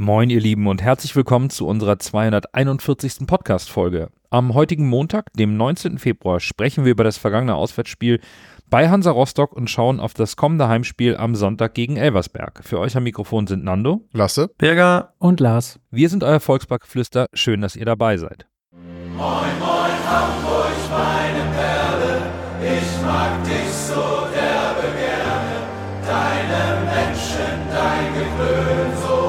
Moin, ihr Lieben, und herzlich willkommen zu unserer 241. Podcast-Folge. Am heutigen Montag, dem 19. Februar, sprechen wir über das vergangene Auswärtsspiel bei Hansa Rostock und schauen auf das kommende Heimspiel am Sonntag gegen Elversberg. Für euch am Mikrofon sind Nando, Lasse, Berger und Lars. Wir sind euer Volksparkgeflüster. Schön, dass ihr dabei seid. Moin, moin, Hamburg, meine Perle, ich mag dich so derbe gerne. Deine Menschen, dein Gewöhn, so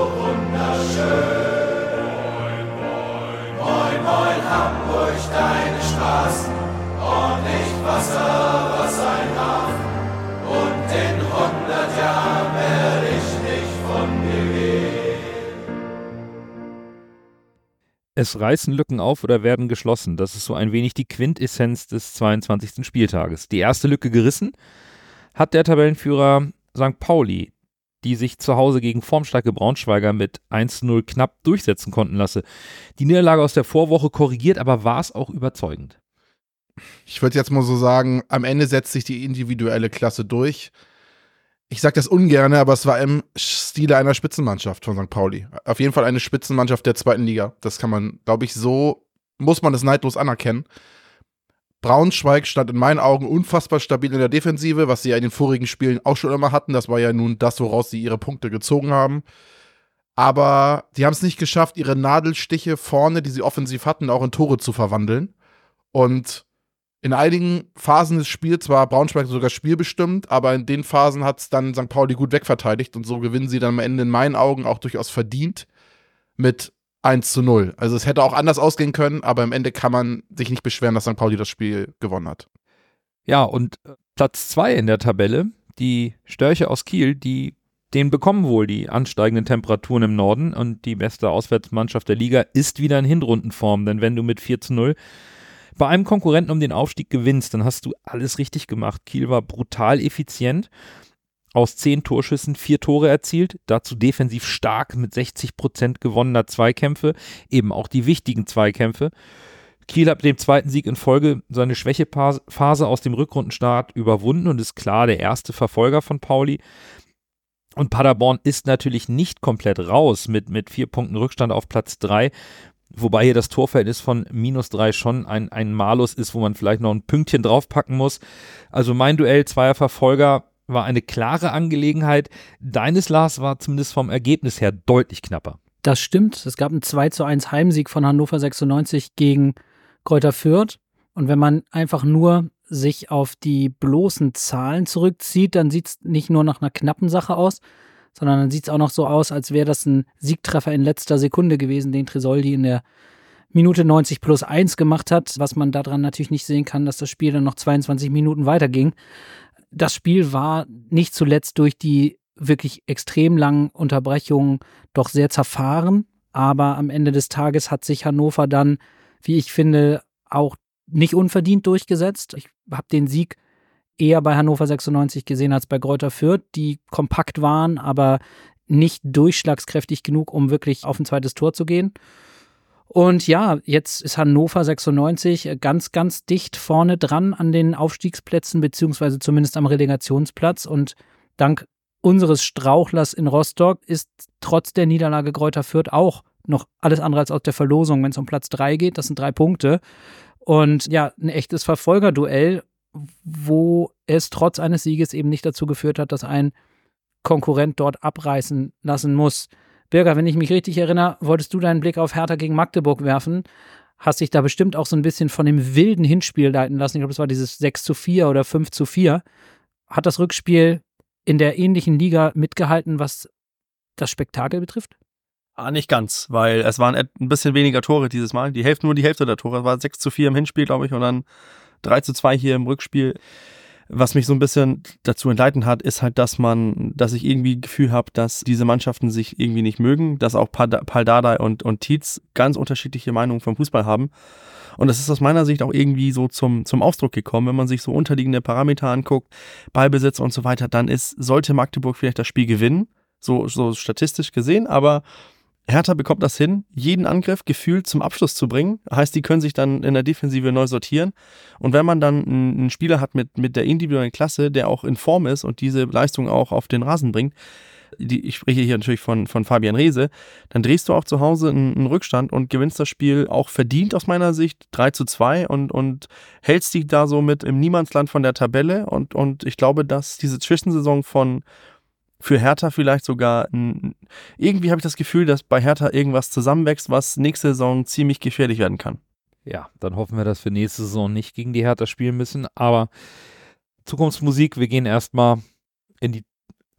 Es reißen Lücken auf oder werden geschlossen. Das ist so ein wenig die Quintessenz des 22. Spieltages. Die erste Lücke gerissen hat der Tabellenführer St. Pauli, die sich zu Hause gegen formstarke Braunschweiger mit 1-0 knapp durchsetzen konnten lasse. Die Niederlage aus der Vorwoche korrigiert, aber war es auch überzeugend. Ich würde jetzt mal so sagen, am Ende setzt sich die individuelle Klasse durch. Ich sage das ungern, aber es war im Stile einer Spitzenmannschaft von St. Pauli. Auf jeden Fall eine Spitzenmannschaft der zweiten Liga. Das kann man, glaube ich, so, muss man es neidlos anerkennen. Braunschweig stand in meinen Augen unfassbar stabil in der Defensive, was sie ja in den vorigen Spielen auch schon immer hatten. Das war ja nun das, woraus sie ihre Punkte gezogen haben. Aber die haben es nicht geschafft, ihre Nadelstiche vorne, die sie offensiv hatten, auch in Tore zu verwandeln. Und in einigen Phasen des Spiels war Braunschweig sogar spielbestimmt, aber in den Phasen hat es dann St. Pauli gut wegverteidigt und so gewinnen sie dann am Ende in meinen Augen auch durchaus verdient mit 1 zu 0. Also es hätte auch anders ausgehen können, aber am Ende kann man sich nicht beschweren, dass St. Pauli das Spiel gewonnen hat. Ja, und äh, Platz 2 in der Tabelle, die Störche aus Kiel, die den bekommen wohl die ansteigenden Temperaturen im Norden und die beste Auswärtsmannschaft der Liga ist wieder in Hinrundenform, denn wenn du mit 4 zu 0 bei einem Konkurrenten um den Aufstieg gewinnst, dann hast du alles richtig gemacht. Kiel war brutal effizient. Aus zehn Torschüssen vier Tore erzielt, dazu defensiv stark mit 60 Prozent gewonnener Zweikämpfe, eben auch die wichtigen Zweikämpfe. Kiel hat mit dem zweiten Sieg in Folge seine Schwächephase aus dem Rückrundenstart überwunden und ist klar der erste Verfolger von Pauli. Und Paderborn ist natürlich nicht komplett raus mit, mit vier Punkten Rückstand auf Platz drei. Wobei hier das Torverhältnis von minus drei schon ein, ein Malus ist, wo man vielleicht noch ein Pünktchen draufpacken muss. Also mein Duell zweier Verfolger war eine klare Angelegenheit. Deines Lars war zumindest vom Ergebnis her deutlich knapper. Das stimmt. Es gab einen 2 zu 1 Heimsieg von Hannover 96 gegen Kräuter Fürth. Und wenn man einfach nur sich auf die bloßen Zahlen zurückzieht, dann sieht es nicht nur nach einer knappen Sache aus, sondern dann sieht es auch noch so aus, als wäre das ein Siegtreffer in letzter Sekunde gewesen, den Tresoldi in der Minute 90 plus 1 gemacht hat, was man daran natürlich nicht sehen kann, dass das Spiel dann noch 22 Minuten weiterging. Das Spiel war nicht zuletzt durch die wirklich extrem langen Unterbrechungen doch sehr zerfahren, aber am Ende des Tages hat sich Hannover dann, wie ich finde, auch nicht unverdient durchgesetzt. Ich habe den Sieg eher bei Hannover 96 gesehen als bei Kräuter Fürth, die kompakt waren, aber nicht durchschlagskräftig genug, um wirklich auf ein zweites Tor zu gehen. Und ja, jetzt ist Hannover 96 ganz, ganz dicht vorne dran an den Aufstiegsplätzen, beziehungsweise zumindest am Relegationsplatz. Und dank unseres Strauchlers in Rostock ist trotz der Niederlage Kräuter Fürth auch noch alles andere als aus der Verlosung, wenn es um Platz 3 geht. Das sind drei Punkte. Und ja, ein echtes Verfolgerduell wo es trotz eines Sieges eben nicht dazu geführt hat, dass ein Konkurrent dort abreißen lassen muss. Birger, wenn ich mich richtig erinnere, wolltest du deinen Blick auf Hertha gegen Magdeburg werfen. Hast dich da bestimmt auch so ein bisschen von dem wilden Hinspiel leiten lassen. Ich glaube, das war dieses 6 zu 4 oder 5 zu 4. Hat das Rückspiel in der ähnlichen Liga mitgehalten, was das Spektakel betrifft? Ah, nicht ganz, weil es waren ein bisschen weniger Tore dieses Mal. Die Hälfte, nur die Hälfte der Tore. Es war 6 zu 4 im Hinspiel, glaube ich, und dann 3 zu 2 hier im Rückspiel. Was mich so ein bisschen dazu entleiten hat, ist halt, dass man, dass ich irgendwie Gefühl habe, dass diese Mannschaften sich irgendwie nicht mögen, dass auch Paul Dardai und, und Tietz ganz unterschiedliche Meinungen vom Fußball haben. Und das ist aus meiner Sicht auch irgendwie so zum, zum Ausdruck gekommen. Wenn man sich so unterliegende Parameter anguckt, Ballbesitz und so weiter, dann ist, sollte Magdeburg vielleicht das Spiel gewinnen, so, so statistisch gesehen, aber Hertha bekommt das hin, jeden Angriff gefühlt zum Abschluss zu bringen. Heißt, die können sich dann in der Defensive neu sortieren. Und wenn man dann einen Spieler hat mit, mit der individuellen Klasse, der auch in Form ist und diese Leistung auch auf den Rasen bringt, die, ich spreche hier natürlich von, von Fabian Reese, dann drehst du auch zu Hause einen, einen, Rückstand und gewinnst das Spiel auch verdient aus meiner Sicht 3 zu 2 und, und hältst dich da so mit im Niemandsland von der Tabelle und, und ich glaube, dass diese Zwischensaison von für Hertha vielleicht sogar ein, irgendwie habe ich das Gefühl, dass bei Hertha irgendwas zusammenwächst, was nächste Saison ziemlich gefährlich werden kann. Ja, dann hoffen wir, dass wir nächste Saison nicht gegen die Hertha spielen müssen, aber Zukunftsmusik, wir gehen erstmal in die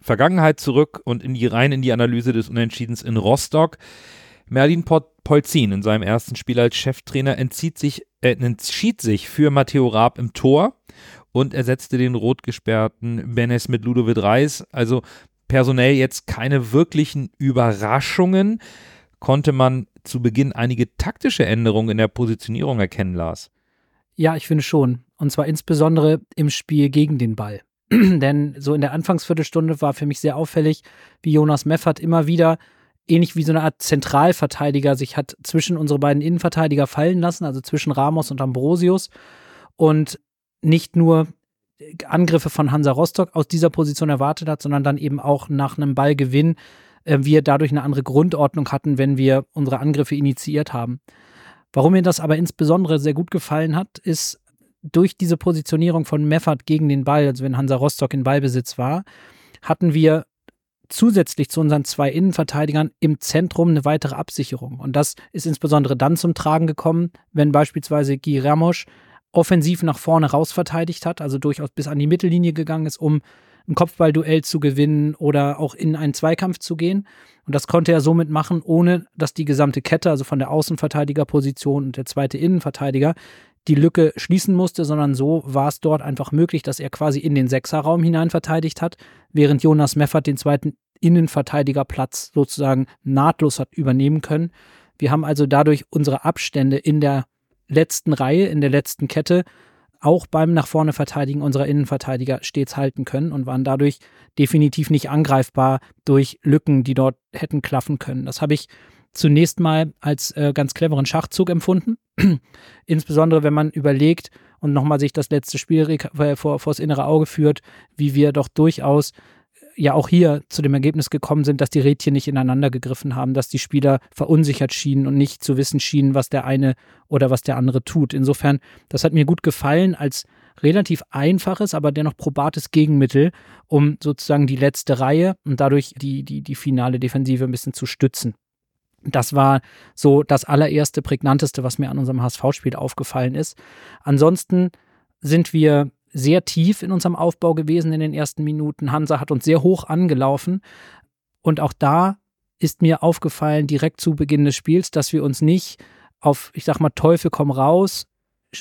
Vergangenheit zurück und in die rein in die Analyse des Unentschiedens in Rostock. Merlin Polzin in seinem ersten Spiel als Cheftrainer entzieht sich, äh, entschied sich für Matteo Raab im Tor und ersetzte den rot gesperrten Benes mit Ludovic Reis. Also personell jetzt keine wirklichen Überraschungen. Konnte man zu Beginn einige taktische Änderungen in der Positionierung erkennen, Lars? Ja, ich finde schon. Und zwar insbesondere im Spiel gegen den Ball. Denn so in der Anfangsviertelstunde war für mich sehr auffällig, wie Jonas Meffert immer wieder ähnlich wie so eine Art Zentralverteidiger sich hat zwischen unsere beiden Innenverteidiger fallen lassen, also zwischen Ramos und Ambrosius und nicht nur Angriffe von Hansa Rostock aus dieser Position erwartet hat, sondern dann eben auch nach einem Ballgewinn äh, wir dadurch eine andere Grundordnung hatten, wenn wir unsere Angriffe initiiert haben. Warum mir das aber insbesondere sehr gut gefallen hat, ist durch diese Positionierung von Meffert gegen den Ball, also wenn Hansa Rostock in Ballbesitz war, hatten wir zusätzlich zu unseren zwei Innenverteidigern im Zentrum eine weitere Absicherung. Und das ist insbesondere dann zum Tragen gekommen, wenn beispielsweise Guy Ramos offensiv nach vorne raus verteidigt hat, also durchaus bis an die Mittellinie gegangen ist, um ein Kopfballduell zu gewinnen oder auch in einen Zweikampf zu gehen. Und das konnte er somit machen, ohne dass die gesamte Kette, also von der Außenverteidigerposition und der zweite Innenverteidiger, die Lücke schließen musste, sondern so war es dort einfach möglich, dass er quasi in den Sechserraum hinein verteidigt hat, während Jonas Meffert den zweiten Innenverteidigerplatz sozusagen nahtlos hat übernehmen können. Wir haben also dadurch unsere Abstände in der letzten Reihe, in der letzten Kette, auch beim nach vorne Verteidigen unserer Innenverteidiger stets halten können und waren dadurch definitiv nicht angreifbar durch Lücken, die dort hätten klaffen können. Das habe ich zunächst mal als äh, ganz cleveren Schachzug empfunden. Insbesondere wenn man überlegt und nochmal sich das letzte Spiel äh, vor, vors innere Auge führt, wie wir doch durchaus ja auch hier zu dem Ergebnis gekommen sind, dass die Rädchen nicht ineinander gegriffen haben, dass die Spieler verunsichert schienen und nicht zu wissen schienen, was der eine oder was der andere tut. Insofern, das hat mir gut gefallen als relativ einfaches, aber dennoch probates Gegenmittel, um sozusagen die letzte Reihe und dadurch die, die, die finale Defensive ein bisschen zu stützen. Das war so das allererste, prägnanteste, was mir an unserem HSV-Spiel aufgefallen ist. Ansonsten sind wir sehr tief in unserem Aufbau gewesen in den ersten Minuten. Hansa hat uns sehr hoch angelaufen. Und auch da ist mir aufgefallen, direkt zu Beginn des Spiels, dass wir uns nicht auf, ich sag mal, Teufel komm raus,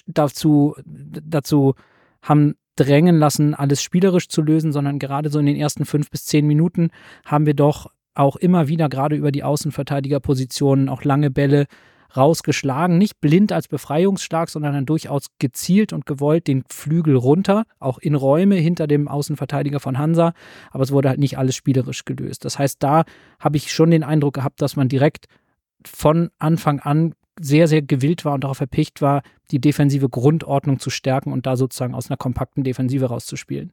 dazu, dazu haben drängen lassen, alles spielerisch zu lösen, sondern gerade so in den ersten fünf bis zehn Minuten haben wir doch auch immer wieder gerade über die Außenverteidigerpositionen auch lange Bälle rausgeschlagen. Nicht blind als Befreiungsschlag, sondern dann durchaus gezielt und gewollt den Flügel runter, auch in Räume hinter dem Außenverteidiger von Hansa. Aber es wurde halt nicht alles spielerisch gelöst. Das heißt, da habe ich schon den Eindruck gehabt, dass man direkt von Anfang an sehr, sehr gewillt war und darauf erpicht war, die defensive Grundordnung zu stärken und da sozusagen aus einer kompakten Defensive rauszuspielen.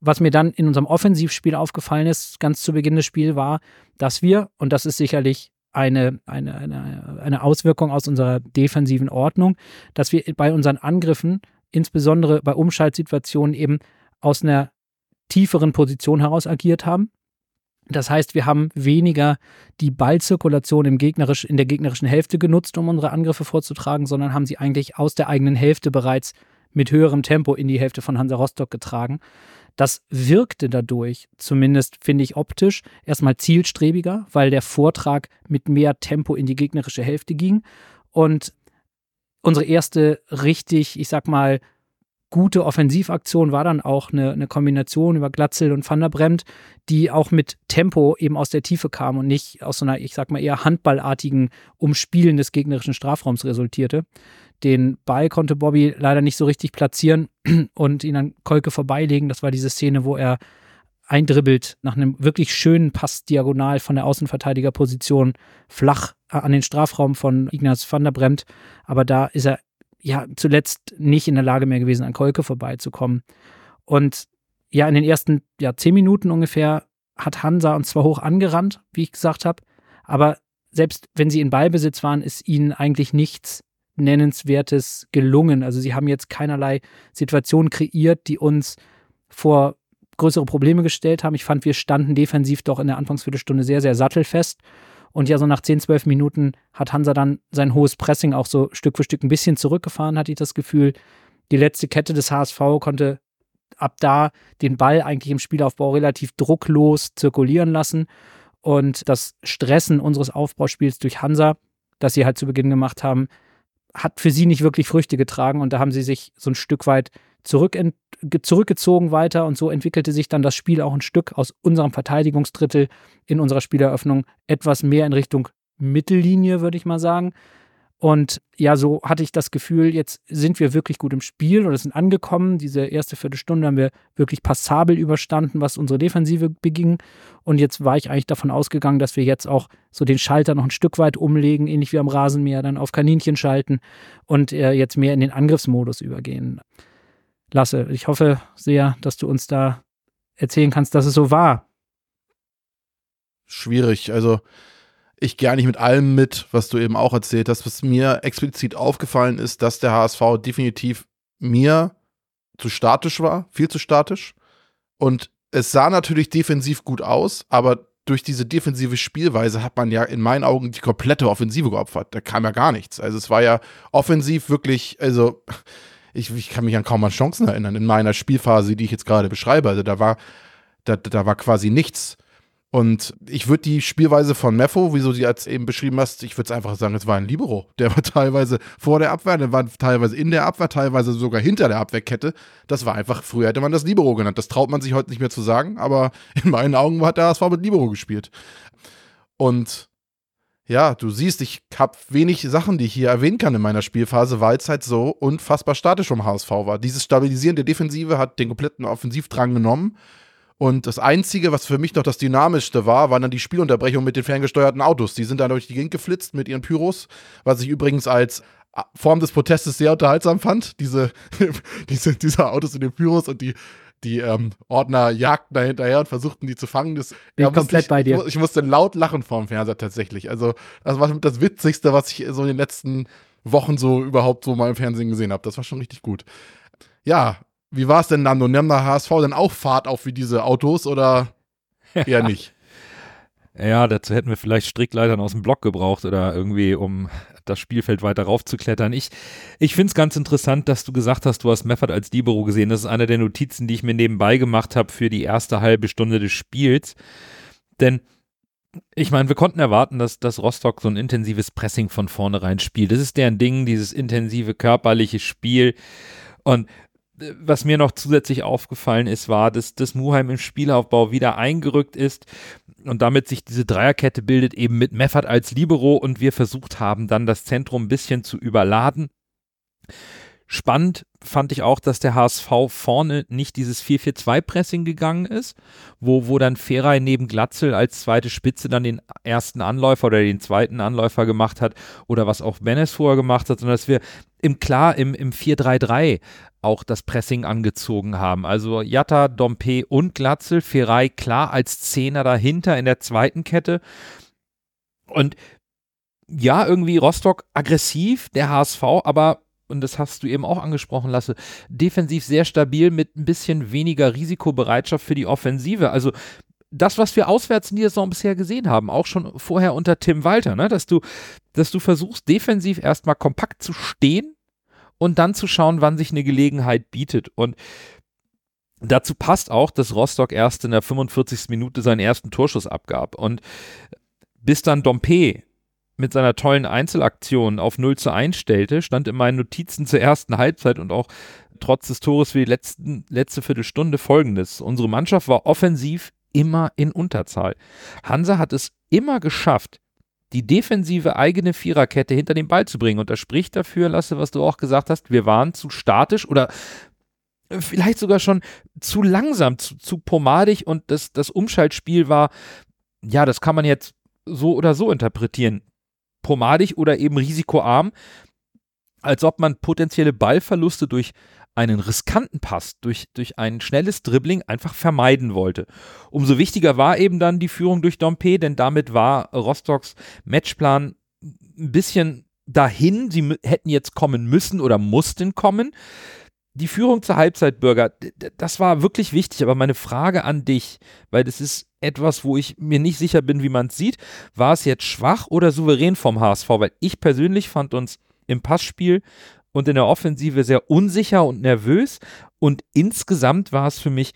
Was mir dann in unserem Offensivspiel aufgefallen ist, ganz zu Beginn des Spiels, war, dass wir, und das ist sicherlich eine, eine, eine, eine Auswirkung aus unserer defensiven Ordnung, dass wir bei unseren Angriffen, insbesondere bei Umschaltsituationen, eben aus einer tieferen Position heraus agiert haben. Das heißt, wir haben weniger die Ballzirkulation im gegnerisch, in der gegnerischen Hälfte genutzt, um unsere Angriffe vorzutragen, sondern haben sie eigentlich aus der eigenen Hälfte bereits mit höherem Tempo in die Hälfte von Hansa Rostock getragen. Das wirkte dadurch, zumindest finde ich optisch, erstmal zielstrebiger, weil der Vortrag mit mehr Tempo in die gegnerische Hälfte ging. Und unsere erste richtig, ich sag mal, gute Offensivaktion war dann auch eine, eine Kombination über Glatzel und Van der Bremt, die auch mit Tempo eben aus der Tiefe kam und nicht aus so einer, ich sag mal, eher handballartigen Umspielen des gegnerischen Strafraums resultierte. Den Ball konnte Bobby leider nicht so richtig platzieren und ihn an Kolke vorbeilegen. Das war diese Szene, wo er eindribbelt nach einem wirklich schönen Pass diagonal von der Außenverteidigerposition flach an den Strafraum von Ignaz van der Bremt. Aber da ist er ja zuletzt nicht in der Lage mehr gewesen, an Kolke vorbeizukommen. Und ja, in den ersten ja, zehn Minuten ungefähr hat Hansa uns zwar hoch angerannt, wie ich gesagt habe, aber selbst wenn sie in Ballbesitz waren, ist ihnen eigentlich nichts Nennenswertes gelungen. Also sie haben jetzt keinerlei Situation kreiert, die uns vor größere Probleme gestellt haben. Ich fand, wir standen defensiv doch in der Anfangsviertelstunde sehr, sehr sattelfest. Und ja, so nach 10, 12 Minuten hat Hansa dann sein hohes Pressing auch so Stück für Stück ein bisschen zurückgefahren, hatte ich das Gefühl. Die letzte Kette des HSV konnte ab da den Ball eigentlich im Spielaufbau relativ drucklos zirkulieren lassen. Und das Stressen unseres Aufbauspiels durch Hansa, das sie halt zu Beginn gemacht haben, hat für sie nicht wirklich Früchte getragen. Und da haben sie sich so ein Stück weit zurück zurückgezogen weiter. Und so entwickelte sich dann das Spiel auch ein Stück aus unserem Verteidigungsdrittel in unserer Spieleröffnung etwas mehr in Richtung Mittellinie, würde ich mal sagen. Und ja, so hatte ich das Gefühl, jetzt sind wir wirklich gut im Spiel oder sind angekommen. Diese erste Viertelstunde haben wir wirklich passabel überstanden, was unsere Defensive beging. Und jetzt war ich eigentlich davon ausgegangen, dass wir jetzt auch so den Schalter noch ein Stück weit umlegen, ähnlich wie am Rasenmäher, dann auf Kaninchen schalten und äh, jetzt mehr in den Angriffsmodus übergehen. Lasse, ich hoffe sehr, dass du uns da erzählen kannst, dass es so war. Schwierig. Also ich gehe eigentlich mit allem mit, was du eben auch erzählt hast. Was mir explizit aufgefallen ist, dass der HSV definitiv mir zu statisch war, viel zu statisch. Und es sah natürlich defensiv gut aus, aber durch diese defensive Spielweise hat man ja in meinen Augen die komplette Offensive geopfert. Da kam ja gar nichts. Also es war ja offensiv wirklich, also ich, ich kann mich an kaum an Chancen erinnern in meiner Spielphase, die ich jetzt gerade beschreibe. Also da war, da, da war quasi nichts. Und ich würde die Spielweise von Meffo, wieso du sie als eben beschrieben hast, ich würde es einfach sagen, es war ein Libero. Der war teilweise vor der Abwehr, der war teilweise in der Abwehr, teilweise sogar hinter der Abwehrkette. Das war einfach, früher hätte man das Libero genannt. Das traut man sich heute nicht mehr zu sagen, aber in meinen Augen hat der HSV mit Libero gespielt. Und ja, du siehst, ich habe wenig Sachen, die ich hier erwähnen kann in meiner Spielphase, weil es halt so unfassbar statisch um HSV war. Dieses Stabilisieren der Defensive hat den kompletten Offensivdrang genommen und das Einzige, was für mich noch das Dynamischste war, waren dann die Spielunterbrechungen mit den ferngesteuerten Autos. Die sind dann durch die Gegend geflitzt mit ihren Pyros, was ich übrigens als äh, Form des Protestes sehr unterhaltsam fand. Diese, diese, diese Autos in den Pyros und die, die ähm, Ordner jagten da hinterher und versuchten die zu fangen. Das, Bin ja, komplett ich, bei dir. Ich musste laut lachen vorm Fernseher tatsächlich. Also, das war das Witzigste, was ich so in den letzten Wochen so überhaupt so mal im Fernsehen gesehen habe. Das war schon richtig gut. Ja, wie war es denn dann? Und nahm der HSV dann auch Fahrt auf wie diese Autos oder eher nicht? Ja, dazu hätten wir vielleicht Strickleitern aus dem Block gebraucht oder irgendwie, um das Spielfeld weiter raufzuklettern. Ich, ich finde es ganz interessant, dass du gesagt hast, du hast Meffert als Libero gesehen. Das ist eine der Notizen, die ich mir nebenbei gemacht habe für die erste halbe Stunde des Spiels. Denn ich meine, wir konnten erwarten, dass, dass Rostock so ein intensives Pressing von vornherein spielt. Das ist deren Ding, dieses intensive körperliche Spiel. Und was mir noch zusätzlich aufgefallen ist, war, dass, dass Muheim im Spielaufbau wieder eingerückt ist und damit sich diese Dreierkette bildet, eben mit Meffert als Libero und wir versucht haben, dann das Zentrum ein bisschen zu überladen. Spannend fand ich auch, dass der HSV vorne nicht dieses 4-4-2-Pressing gegangen ist, wo, wo dann Feray neben Glatzel als zweite Spitze dann den ersten Anläufer oder den zweiten Anläufer gemacht hat oder was auch Benes vorher gemacht hat, sondern dass wir im klar im, im 4-3-3 auch das Pressing angezogen haben. Also Jatta, Dompe und Glatzel, Feray klar als Zehner dahinter in der zweiten Kette. Und ja, irgendwie Rostock aggressiv, der HSV, aber und das hast du eben auch angesprochen, Lasse, defensiv sehr stabil mit ein bisschen weniger Risikobereitschaft für die Offensive. Also das, was wir auswärts in dieser Saison bisher gesehen haben, auch schon vorher unter Tim Walter, ne? dass, du, dass du versuchst, defensiv erstmal kompakt zu stehen und dann zu schauen, wann sich eine Gelegenheit bietet. Und dazu passt auch, dass Rostock erst in der 45. Minute seinen ersten Torschuss abgab. Und bis dann Dompe mit seiner tollen Einzelaktion auf 0 zu 1 stellte, stand in meinen Notizen zur ersten Halbzeit und auch trotz des Tores für die letzten, letzte Viertelstunde folgendes. Unsere Mannschaft war offensiv immer in Unterzahl. Hansa hat es immer geschafft, die defensive eigene Viererkette hinter den Ball zu bringen. Und das spricht dafür, Lasse, was du auch gesagt hast, wir waren zu statisch oder vielleicht sogar schon zu langsam, zu, zu pomadig und das, das Umschaltspiel war, ja, das kann man jetzt so oder so interpretieren pomadig oder eben risikoarm, als ob man potenzielle Ballverluste durch einen riskanten Pass durch, durch ein schnelles Dribbling einfach vermeiden wollte. Umso wichtiger war eben dann die Führung durch Dompe, denn damit war Rostocks Matchplan ein bisschen dahin. Sie hätten jetzt kommen müssen oder mussten kommen. Die Führung zur Halbzeit, Bürger, das war wirklich wichtig, aber meine Frage an dich, weil das ist etwas, wo ich mir nicht sicher bin, wie man es sieht, war es jetzt schwach oder souverän vom HSV? Weil ich persönlich fand uns im Passspiel und in der Offensive sehr unsicher und nervös und insgesamt war es für mich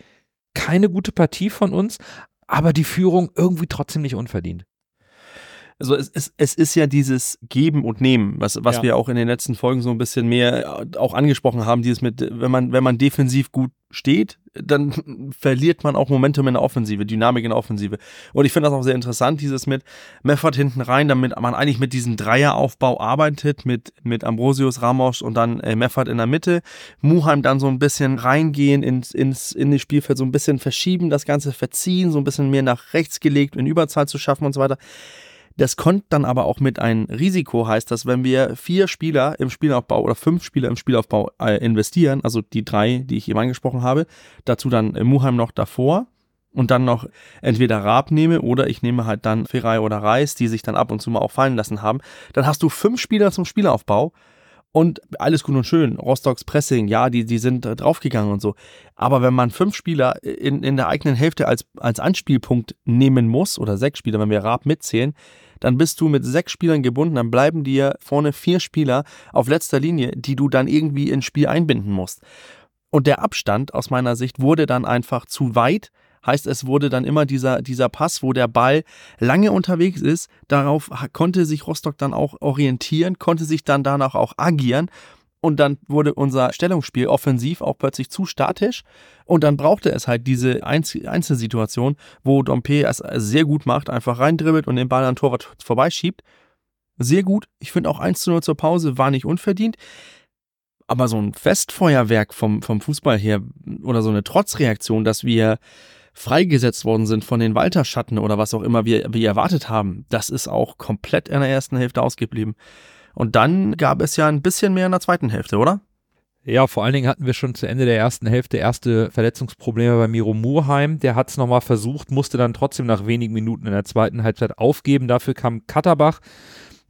keine gute Partie von uns, aber die Führung irgendwie trotzdem nicht unverdient. Also es, es, es ist ja dieses Geben und Nehmen, was, was Ja. wir auch in den letzten Folgen so ein bisschen mehr äh, auch angesprochen haben, dieses mit, wenn man, wenn man defensiv gut steht, dann verliert man auch Momentum in der Offensive, Dynamik in der Offensive. Und ich finde das auch sehr interessant, dieses mit Meffert hinten rein, damit man eigentlich mit diesem Dreieraufbau arbeitet, mit, mit Ambrosius, Ramos und dann äh, Meffert in der Mitte. Muheim dann so ein bisschen reingehen ins, ins, in das Spielfeld, so ein bisschen verschieben, das Ganze verziehen, so ein bisschen mehr nach rechts gelegt, in Überzahl zu schaffen und so weiter. Das kommt dann aber auch mit ein Risiko, heißt das, wenn wir vier Spieler im Spielaufbau oder fünf Spieler im Spielaufbau äh, investieren, also die drei, die ich eben angesprochen habe, dazu dann Muheim noch davor und dann noch entweder Raab nehme oder ich nehme halt dann Ferai oder Reis, die sich dann ab und zu mal auch fallen lassen haben, dann hast du fünf Spieler zum Spielaufbau und alles gut und schön. Rostocks Pressing, ja, die, die sind äh, draufgegangen und so. Aber wenn man fünf Spieler in, in der eigenen Hälfte als, als Anspielpunkt nehmen muss, oder sechs Spieler, wenn wir Raab mitzählen, dann bist du mit sechs Spielern gebunden, dann bleiben dir vorne vier Spieler auf letzter Linie, die du dann irgendwie ins Spiel einbinden musst. Und der Abstand aus meiner Sicht wurde dann einfach zu weit. Heißt, es wurde dann immer dieser, dieser Pass, wo der Ball lange unterwegs ist. Darauf konnte sich Rostock dann auch orientieren, konnte sich dann danach auch agieren. Und dann wurde unser Stellungsspiel offensiv auch plötzlich zu statisch. Und dann brauchte es halt diese Einz Einzelsituation, wo Dompe es sehr gut macht, einfach reindribbelt und den Ball an Torwart vorbeischiebt. Sehr gut. Ich finde auch 1 zu 0 zur Pause war nicht unverdient. Aber so ein Festfeuerwerk vom, vom Fußball her oder so eine Trotzreaktion, dass wir freigesetzt worden sind von den Walterschatten oder was auch immer wir, wir erwartet haben, das ist auch komplett in der ersten Hälfte ausgeblieben. Und dann gab es ja ein bisschen mehr in der zweiten Hälfte, oder? Ja, vor allen Dingen hatten wir schon zu Ende der ersten Hälfte erste Verletzungsprobleme bei Miro Murheim. Der hat es nochmal versucht, musste dann trotzdem nach wenigen Minuten in der zweiten Halbzeit aufgeben. Dafür kam Katterbach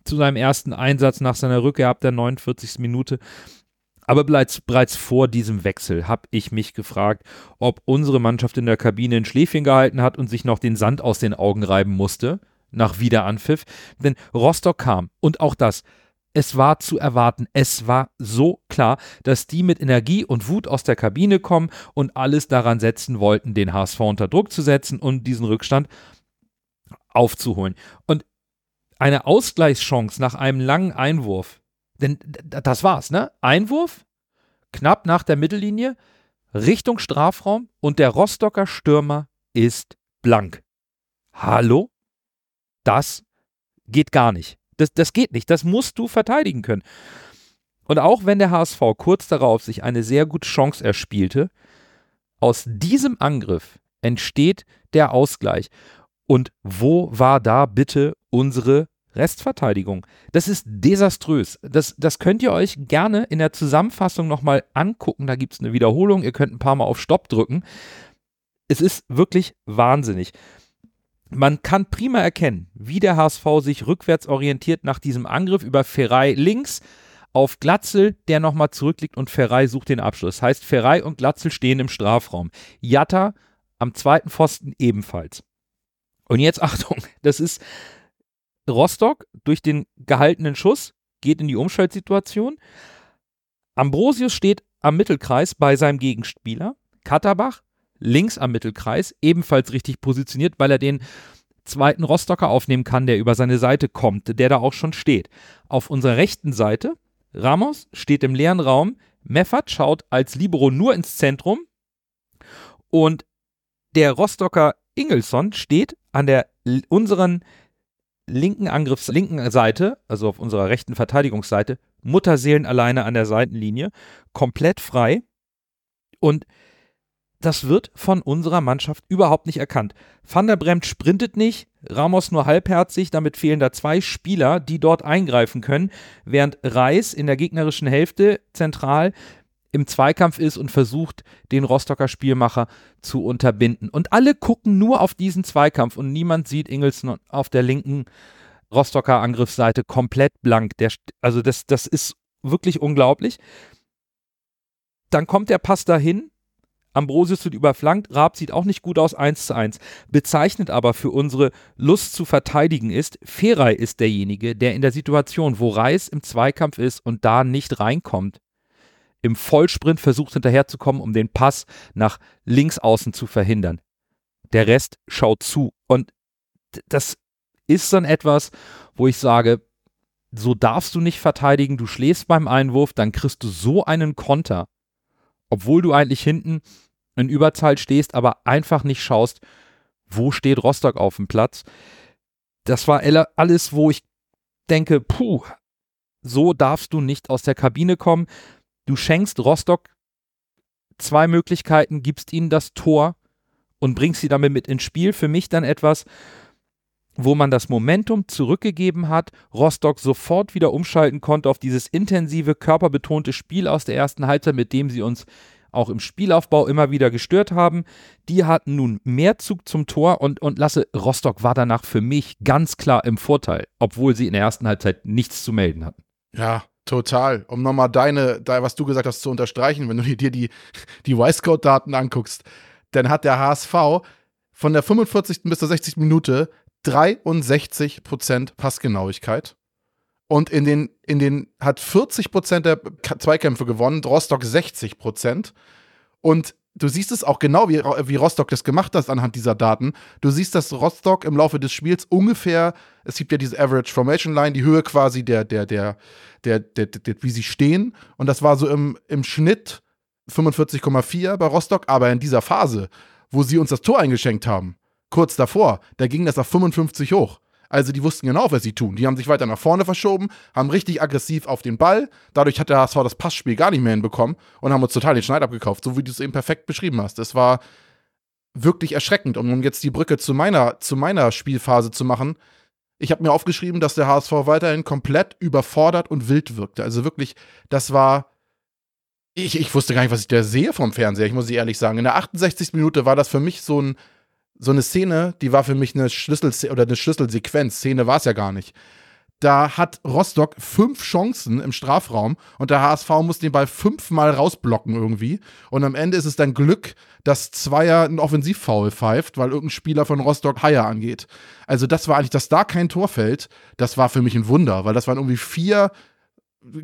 zu seinem ersten Einsatz nach seiner Rückkehr ab der 49. Minute. Aber bereits, bereits vor diesem Wechsel habe ich mich gefragt, ob unsere Mannschaft in der Kabine ein Schläfchen gehalten hat und sich noch den Sand aus den Augen reiben musste nach Wiederanpfiff. Denn Rostock kam und auch das es war zu erwarten. Es war so klar, dass die mit Energie und Wut aus der Kabine kommen und alles daran setzen wollten, den HSV unter Druck zu setzen und diesen Rückstand aufzuholen. Und eine Ausgleichschance nach einem langen Einwurf, denn das war's, ne? Einwurf, knapp nach der Mittellinie, Richtung Strafraum und der Rostocker Stürmer ist blank. Hallo? Das geht gar nicht. Das, das geht nicht. Das musst du verteidigen können. Und auch wenn der HSV kurz darauf sich eine sehr gute Chance erspielte, aus diesem Angriff entsteht der Ausgleich. Und wo war da bitte unsere Restverteidigung? Das ist desaströs. Das, das könnt ihr euch gerne in der Zusammenfassung nochmal angucken. Da gibt es eine Wiederholung. Ihr könnt ein paar Mal auf Stopp drücken. Es ist wirklich wahnsinnig. Man kann prima erkennen, wie der HSV sich rückwärts orientiert nach diesem Angriff über Ferrei links auf Glatzel, der nochmal zurückliegt und Ferrei sucht den Abschluss. Heißt, Ferrei und Glatzel stehen im Strafraum. Jatta am zweiten Pfosten ebenfalls. Und jetzt Achtung, das ist Rostock durch den gehaltenen Schuss, geht in die Umschaltsituation. Ambrosius steht am Mittelkreis bei seinem Gegenspieler. Katterbach links am Mittelkreis, ebenfalls richtig positioniert, weil er den zweiten Rostocker aufnehmen kann, der über seine Seite kommt, der da auch schon steht. Auf unserer rechten Seite, Ramos steht im leeren Raum, Meffert schaut als Libero nur ins Zentrum und der Rostocker Ingelsson steht an der unseren linken Angriffs linken Seite, also auf unserer rechten Verteidigungsseite, Mutterseelen alleine an der Seitenlinie, komplett frei und das wird von unserer Mannschaft überhaupt nicht erkannt. Van der Bremt sprintet nicht, Ramos nur halbherzig, damit fehlen da zwei Spieler, die dort eingreifen können, während Reis in der gegnerischen Hälfte zentral im Zweikampf ist und versucht, den Rostocker Spielmacher zu unterbinden. Und alle gucken nur auf diesen Zweikampf und niemand sieht Ingelsson auf der linken Rostocker Angriffsseite komplett blank. Der, also das, das ist wirklich unglaublich. Dann kommt der Pass dahin. Ambrosius wird überflankt, Raab sieht auch nicht gut aus, 1 zu 1. Bezeichnet aber für unsere Lust zu verteidigen ist, Feray ist derjenige, der in der Situation, wo Reis im Zweikampf ist und da nicht reinkommt, im Vollsprint versucht hinterherzukommen, um den Pass nach links außen zu verhindern. Der Rest schaut zu. Und das ist dann etwas, wo ich sage, so darfst du nicht verteidigen, du schläfst beim Einwurf, dann kriegst du so einen Konter, obwohl du eigentlich hinten in Überzahl stehst, aber einfach nicht schaust, wo steht Rostock auf dem Platz. Das war alles, wo ich denke, puh, so darfst du nicht aus der Kabine kommen. Du schenkst Rostock zwei Möglichkeiten, gibst ihnen das Tor und bringst sie damit mit ins Spiel. Für mich dann etwas, wo man das Momentum zurückgegeben hat, Rostock sofort wieder umschalten konnte auf dieses intensive, körperbetonte Spiel aus der ersten Halbzeit, mit dem sie uns auch im Spielaufbau immer wieder gestört haben. Die hatten nun mehr Zug zum Tor und, und Lasse Rostock war danach für mich ganz klar im Vorteil, obwohl sie in der ersten Halbzeit nichts zu melden hatten. Ja, total. Um nochmal deine, was du gesagt hast, zu unterstreichen, wenn du dir die, die Y-Scout-Daten anguckst, dann hat der HSV von der 45. bis zur 60. Minute 63% Passgenauigkeit. Und in den, in den hat 40% der Zweikämpfe gewonnen, Rostock 60%. Und du siehst es auch genau, wie, wie Rostock das gemacht hat anhand dieser Daten. Du siehst, dass Rostock im Laufe des Spiels ungefähr, es gibt ja diese Average Formation Line, die Höhe quasi der, der, der, der, der, der, der wie sie stehen. Und das war so im, im Schnitt 45,4 bei Rostock, aber in dieser Phase, wo sie uns das Tor eingeschenkt haben, kurz davor, da ging das auf 55 hoch. Also die wussten genau, was sie tun. Die haben sich weiter nach vorne verschoben, haben richtig aggressiv auf den Ball. Dadurch hat der HSV das Passspiel gar nicht mehr hinbekommen und haben uns total den Schneid abgekauft, so wie du es eben perfekt beschrieben hast. Es war wirklich erschreckend. Und um jetzt die Brücke zu meiner, zu meiner Spielphase zu machen, ich habe mir aufgeschrieben, dass der HSV weiterhin komplett überfordert und wild wirkte. Also wirklich, das war. Ich, ich wusste gar nicht, was ich da sehe vom Fernseher, ich muss ehrlich sagen. In der 68. Minute war das für mich so ein so eine Szene, die war für mich eine Schlüssel oder eine Schlüsselsequenz. Szene war es ja gar nicht. Da hat Rostock fünf Chancen im Strafraum und der HSV muss den Ball fünfmal rausblocken irgendwie. Und am Ende ist es dann Glück, dass Zweier einen Offensivfoul pfeift, weil irgendein Spieler von Rostock Haier angeht. Also, das war eigentlich, dass da kein Tor fällt, das war für mich ein Wunder, weil das waren irgendwie vier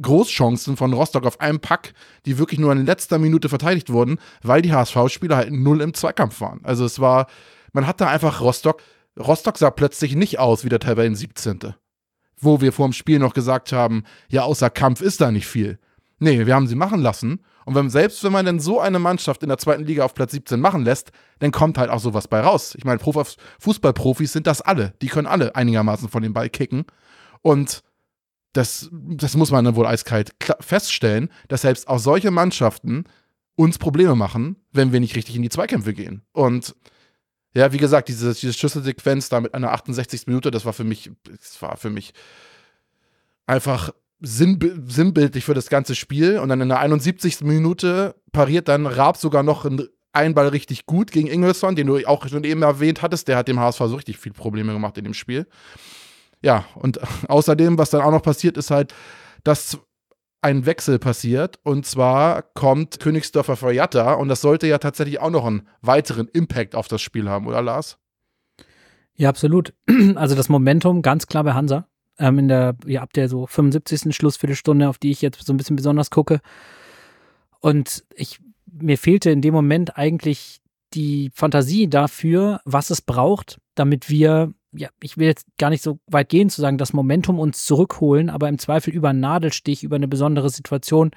Großchancen von Rostock auf einem Pack, die wirklich nur in letzter Minute verteidigt wurden, weil die HSV-Spieler halt null im Zweikampf waren. Also, es war man hat da einfach Rostock. Rostock sah plötzlich nicht aus wie der Tabellen 17. Wo wir vor dem Spiel noch gesagt haben, ja, außer Kampf ist da nicht viel. Nee, wir haben sie machen lassen. Und wenn, selbst wenn man denn so eine Mannschaft in der zweiten Liga auf Platz 17 machen lässt, dann kommt halt auch sowas bei raus. Ich meine, Fußballprofis sind das alle. Die können alle einigermaßen von dem Ball kicken. Und das, das muss man dann wohl eiskalt feststellen, dass selbst auch solche Mannschaften uns Probleme machen, wenn wir nicht richtig in die Zweikämpfe gehen. Und ja, wie gesagt, diese, diese Schlüsselsequenz da mit einer 68. Minute, das war für mich, das war für mich einfach sinnbildlich für das ganze Spiel. Und dann in der 71. Minute pariert dann Raab sogar noch einen Ball richtig gut gegen Ingelsson, den du auch schon eben erwähnt hattest. Der hat dem HSV so richtig viel Probleme gemacht in dem Spiel. Ja, und außerdem, was dann auch noch passiert, ist halt, dass ein Wechsel passiert und zwar kommt Königsdörfer für Jatta und das sollte ja tatsächlich auch noch einen weiteren Impact auf das Spiel haben, oder Lars? Ja, absolut. Also das Momentum ganz klar bei Hansa. Ähm, in der, ja, ab der so 75. Schlussviertelstunde, auf die ich jetzt so ein bisschen besonders gucke. Und ich, mir fehlte in dem Moment eigentlich die Fantasie dafür, was es braucht, damit wir ja, ich will jetzt gar nicht so weit gehen zu sagen, das Momentum uns zurückholen, aber im Zweifel über einen Nadelstich, über eine besondere Situation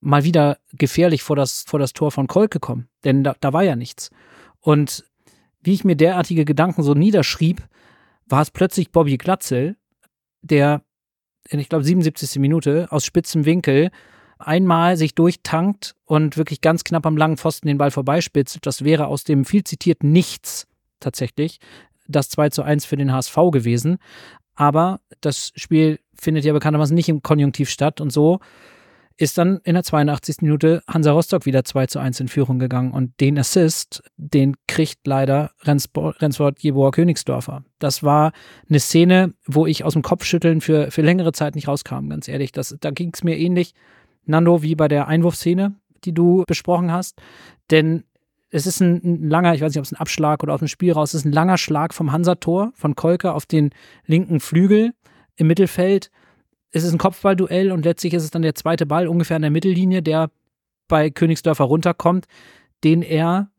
mal wieder gefährlich vor das, vor das Tor von Kolke kommen. Denn da, da war ja nichts. Und wie ich mir derartige Gedanken so niederschrieb, war es plötzlich Bobby Glatzel, der in, ich glaube, 77. Minute aus spitzem Winkel einmal sich durchtankt und wirklich ganz knapp am langen Pfosten den Ball vorbeispitzt. Das wäre aus dem viel zitierten Nichts tatsächlich das 2 zu 1 für den HSV gewesen. Aber das Spiel findet ja bekanntermaßen nicht im Konjunktiv statt und so ist dann in der 82. Minute Hansa Rostock wieder 2 zu 1 in Führung gegangen. Und den Assist, den kriegt leider Rendswort Jeboa Königsdorfer. Das war eine Szene, wo ich aus dem Kopfschütteln für, für längere Zeit nicht rauskam, ganz ehrlich. Das, da ging es mir ähnlich, Nando, wie bei der Einwurfszene, die du besprochen hast. Denn es ist ein, ein, langer, ich weiß nicht, ob es ein Abschlag oder aus dem Spiel raus ist, ein langer Schlag vom Hansa-Tor von Kolker auf den linken Flügel im Mittelfeld es ist ein Kopfballduell und letztlich ist es dann der zweite Ball ungefähr an der Mittellinie, der bei Königsdörfer runterkommt, den er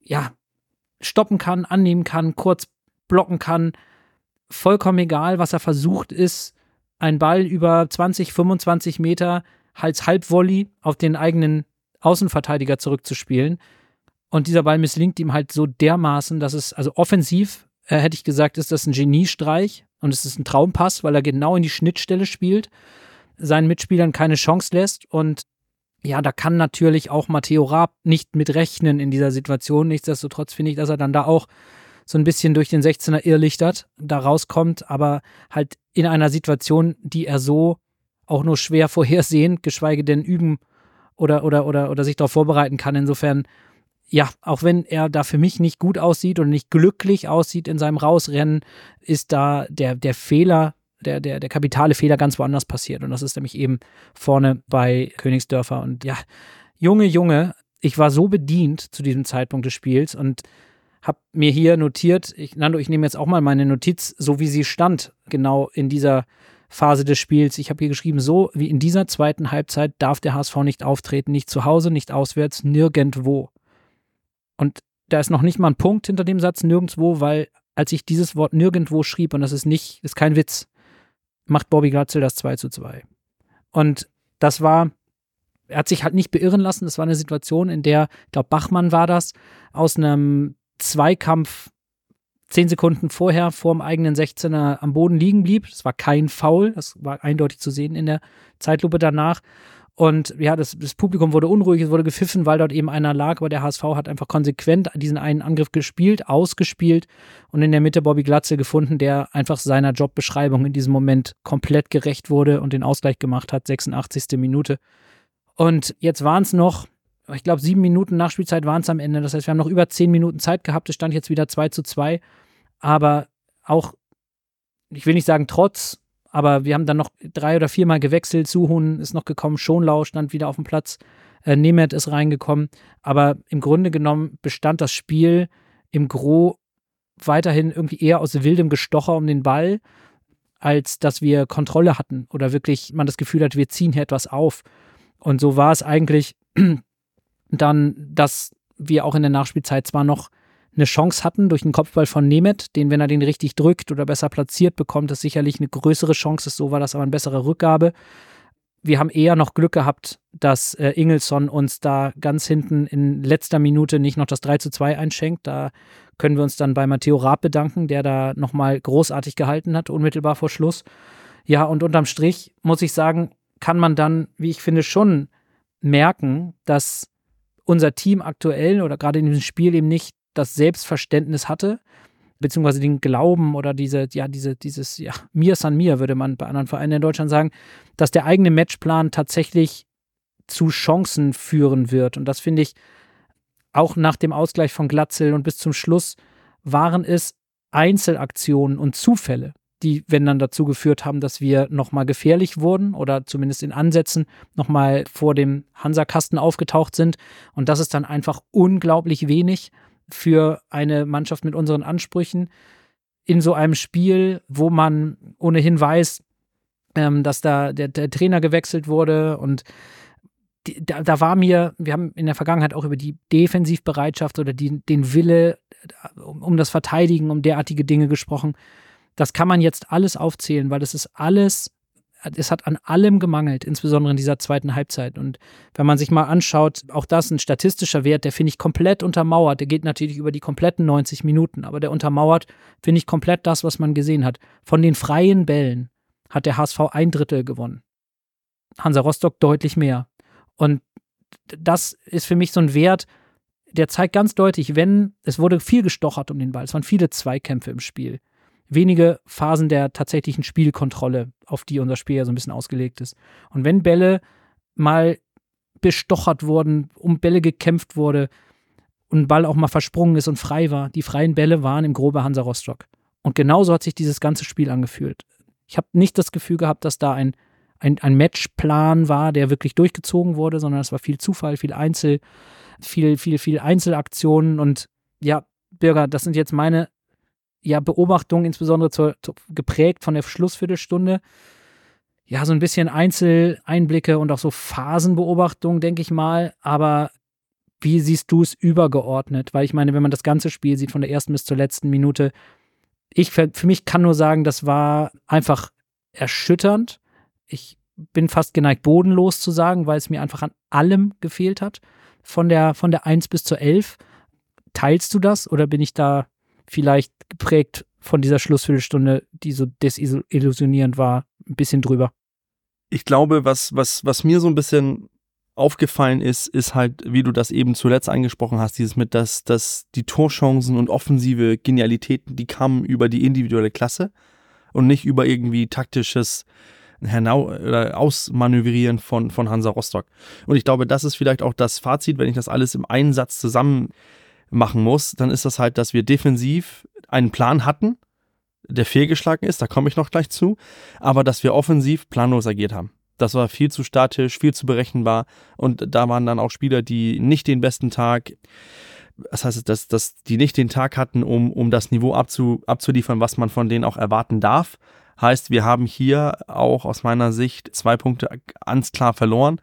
ja stoppen kann, annehmen kann, kurz blocken kann. Vollkommen egal, was er versucht, ist ein Ball über 20, 25 Meter als Halbvolley auf den eigenen Außenverteidiger zurückzuspielen. Und dieser Ball misslingt ihm halt so dermaßen, dass es, also offensiv, äh, hätte ich gesagt, ist das ein Geniestreich. Und es ist ein Traumpass, weil er genau in die Schnittstelle spielt, seinen Mitspielern keine Chance lässt. Und ja, da kann natürlich auch Matteo Raab nicht mitrechnen in dieser Situation. Nichtsdestotrotz finde ich, dass er dann da auch so ein bisschen durch den 16er irrlichtert, da rauskommt, aber halt in einer Situation, die er so auch nur schwer vorhersehen, geschweige denn üben oder, oder, oder, oder sich darauf vorbereiten kann. Insofern ja, auch wenn er da für mich nicht gut aussieht und nicht glücklich aussieht in seinem Rausrennen, ist da der, der Fehler, der, der, der kapitale Fehler ganz woanders passiert. Und das ist nämlich eben vorne bei Königsdörfer. Und ja, Junge, Junge, ich war so bedient zu diesem Zeitpunkt des Spiels und habe mir hier notiert, ich, Nando, ich nehme jetzt auch mal meine Notiz, so wie sie stand, genau in dieser Phase des Spiels. Ich habe hier geschrieben, so wie in dieser zweiten Halbzeit darf der HSV nicht auftreten, nicht zu Hause, nicht auswärts, nirgendwo. Und da ist noch nicht mal ein Punkt hinter dem Satz nirgendwo, weil als ich dieses Wort nirgendwo schrieb, und das ist nicht, ist kein Witz, macht Bobby Glatzel das 2 zu 2. Und das war, er hat sich halt nicht beirren lassen. Das war eine Situation, in der, ich glaube, Bachmann war das, aus einem Zweikampf zehn Sekunden vorher vor dem eigenen 16er am Boden liegen blieb. Das war kein Foul, das war eindeutig zu sehen in der Zeitlupe danach. Und ja, das, das, Publikum wurde unruhig, es wurde gepfiffen, weil dort eben einer lag, aber der HSV hat einfach konsequent diesen einen Angriff gespielt, ausgespielt und in der Mitte Bobby Glatze gefunden, der einfach seiner Jobbeschreibung in diesem Moment komplett gerecht wurde und den Ausgleich gemacht hat, 86. Minute. Und jetzt waren es noch, ich glaube, sieben Minuten Nachspielzeit waren es am Ende. Das heißt, wir haben noch über zehn Minuten Zeit gehabt. Es stand jetzt wieder 2 zu 2. Aber auch, ich will nicht sagen trotz, aber wir haben dann noch drei oder viermal gewechselt. Suhun ist noch gekommen, Schonlau stand wieder auf dem Platz, äh, Nemeth ist reingekommen. Aber im Grunde genommen bestand das Spiel im Gro weiterhin irgendwie eher aus wildem Gestocher um den Ball, als dass wir Kontrolle hatten oder wirklich man das Gefühl hat, wir ziehen hier etwas auf. Und so war es eigentlich dann, dass wir auch in der Nachspielzeit zwar noch eine Chance hatten durch den Kopfball von Nemeth, den, wenn er den richtig drückt oder besser platziert bekommt, ist sicherlich eine größere Chance ist. So war das aber eine bessere Rückgabe. Wir haben eher noch Glück gehabt, dass äh, Ingelsson uns da ganz hinten in letzter Minute nicht noch das 3 zu 2 einschenkt. Da können wir uns dann bei Matteo Raab bedanken, der da nochmal großartig gehalten hat, unmittelbar vor Schluss. Ja, und unterm Strich muss ich sagen, kann man dann, wie ich finde, schon merken, dass unser Team aktuell oder gerade in diesem Spiel eben nicht das Selbstverständnis hatte, beziehungsweise den Glauben oder diese, ja, diese, dieses, ja, mir san mir, würde man bei anderen Vereinen in Deutschland sagen, dass der eigene Matchplan tatsächlich zu Chancen führen wird. Und das finde ich auch nach dem Ausgleich von Glatzel und bis zum Schluss waren es Einzelaktionen und Zufälle, die, wenn dann dazu geführt haben, dass wir nochmal gefährlich wurden oder zumindest in Ansätzen nochmal vor dem Hansa-Kasten aufgetaucht sind. Und das ist dann einfach unglaublich wenig für eine Mannschaft mit unseren Ansprüchen in so einem Spiel, wo man ohnehin weiß, ähm, dass da der, der, Trainer gewechselt wurde und die, da, da, war mir, wir haben in der Vergangenheit auch über die Defensivbereitschaft oder die, den Wille um, um das Verteidigen, um derartige Dinge gesprochen. Das kann man jetzt alles aufzählen, weil das ist alles es hat an allem gemangelt, insbesondere in dieser zweiten Halbzeit. Und wenn man sich mal anschaut, auch das ein statistischer Wert, der finde ich komplett untermauert. Der geht natürlich über die kompletten 90 Minuten, aber der untermauert, finde ich, komplett das, was man gesehen hat. Von den freien Bällen hat der HSV ein Drittel gewonnen. Hansa Rostock deutlich mehr. Und das ist für mich so ein Wert, der zeigt ganz deutlich, wenn es wurde viel gestochert um den Ball, es waren viele Zweikämpfe im Spiel wenige Phasen der tatsächlichen Spielkontrolle, auf die unser Spiel ja so ein bisschen ausgelegt ist. Und wenn Bälle mal bestochert wurden, um Bälle gekämpft wurde und Ball auch mal versprungen ist und frei war. Die freien Bälle waren im Grobe Hansa Rostock. Und genauso hat sich dieses ganze Spiel angefühlt. Ich habe nicht das Gefühl gehabt, dass da ein, ein, ein Matchplan war, der wirklich durchgezogen wurde, sondern es war viel Zufall, viel Einzel, viel, viel, viel Einzelaktionen und ja, Bürger, das sind jetzt meine ja, Beobachtungen, insbesondere zur, zur, geprägt von der Schlussviertelstunde. Ja, so ein bisschen Einzeleinblicke und auch so Phasenbeobachtungen, denke ich mal. Aber wie siehst du es übergeordnet? Weil ich meine, wenn man das ganze Spiel sieht, von der ersten bis zur letzten Minute, ich für mich kann nur sagen, das war einfach erschütternd. Ich bin fast geneigt, bodenlos zu sagen, weil es mir einfach an allem gefehlt hat. Von der, von der 1 bis zur 11. Teilst du das oder bin ich da vielleicht geprägt von dieser Schlussviertelstunde, die so desillusionierend war, ein bisschen drüber? Ich glaube, was, was, was mir so ein bisschen aufgefallen ist, ist halt, wie du das eben zuletzt angesprochen hast, dieses mit, dass, dass die Torchancen und offensive Genialitäten, die kamen über die individuelle Klasse und nicht über irgendwie taktisches Hernau oder Ausmanövrieren von, von Hansa Rostock. Und ich glaube, das ist vielleicht auch das Fazit, wenn ich das alles im einen Satz zusammen machen muss, dann ist das halt, dass wir defensiv einen Plan hatten, der fehlgeschlagen ist, da komme ich noch gleich zu, aber dass wir offensiv planlos agiert haben. Das war viel zu statisch, viel zu berechenbar und da waren dann auch Spieler, die nicht den besten Tag, das heißt, dass, dass die nicht den Tag hatten, um, um das Niveau abzu, abzuliefern, was man von denen auch erwarten darf. Heißt, wir haben hier auch aus meiner Sicht zwei Punkte ganz klar verloren.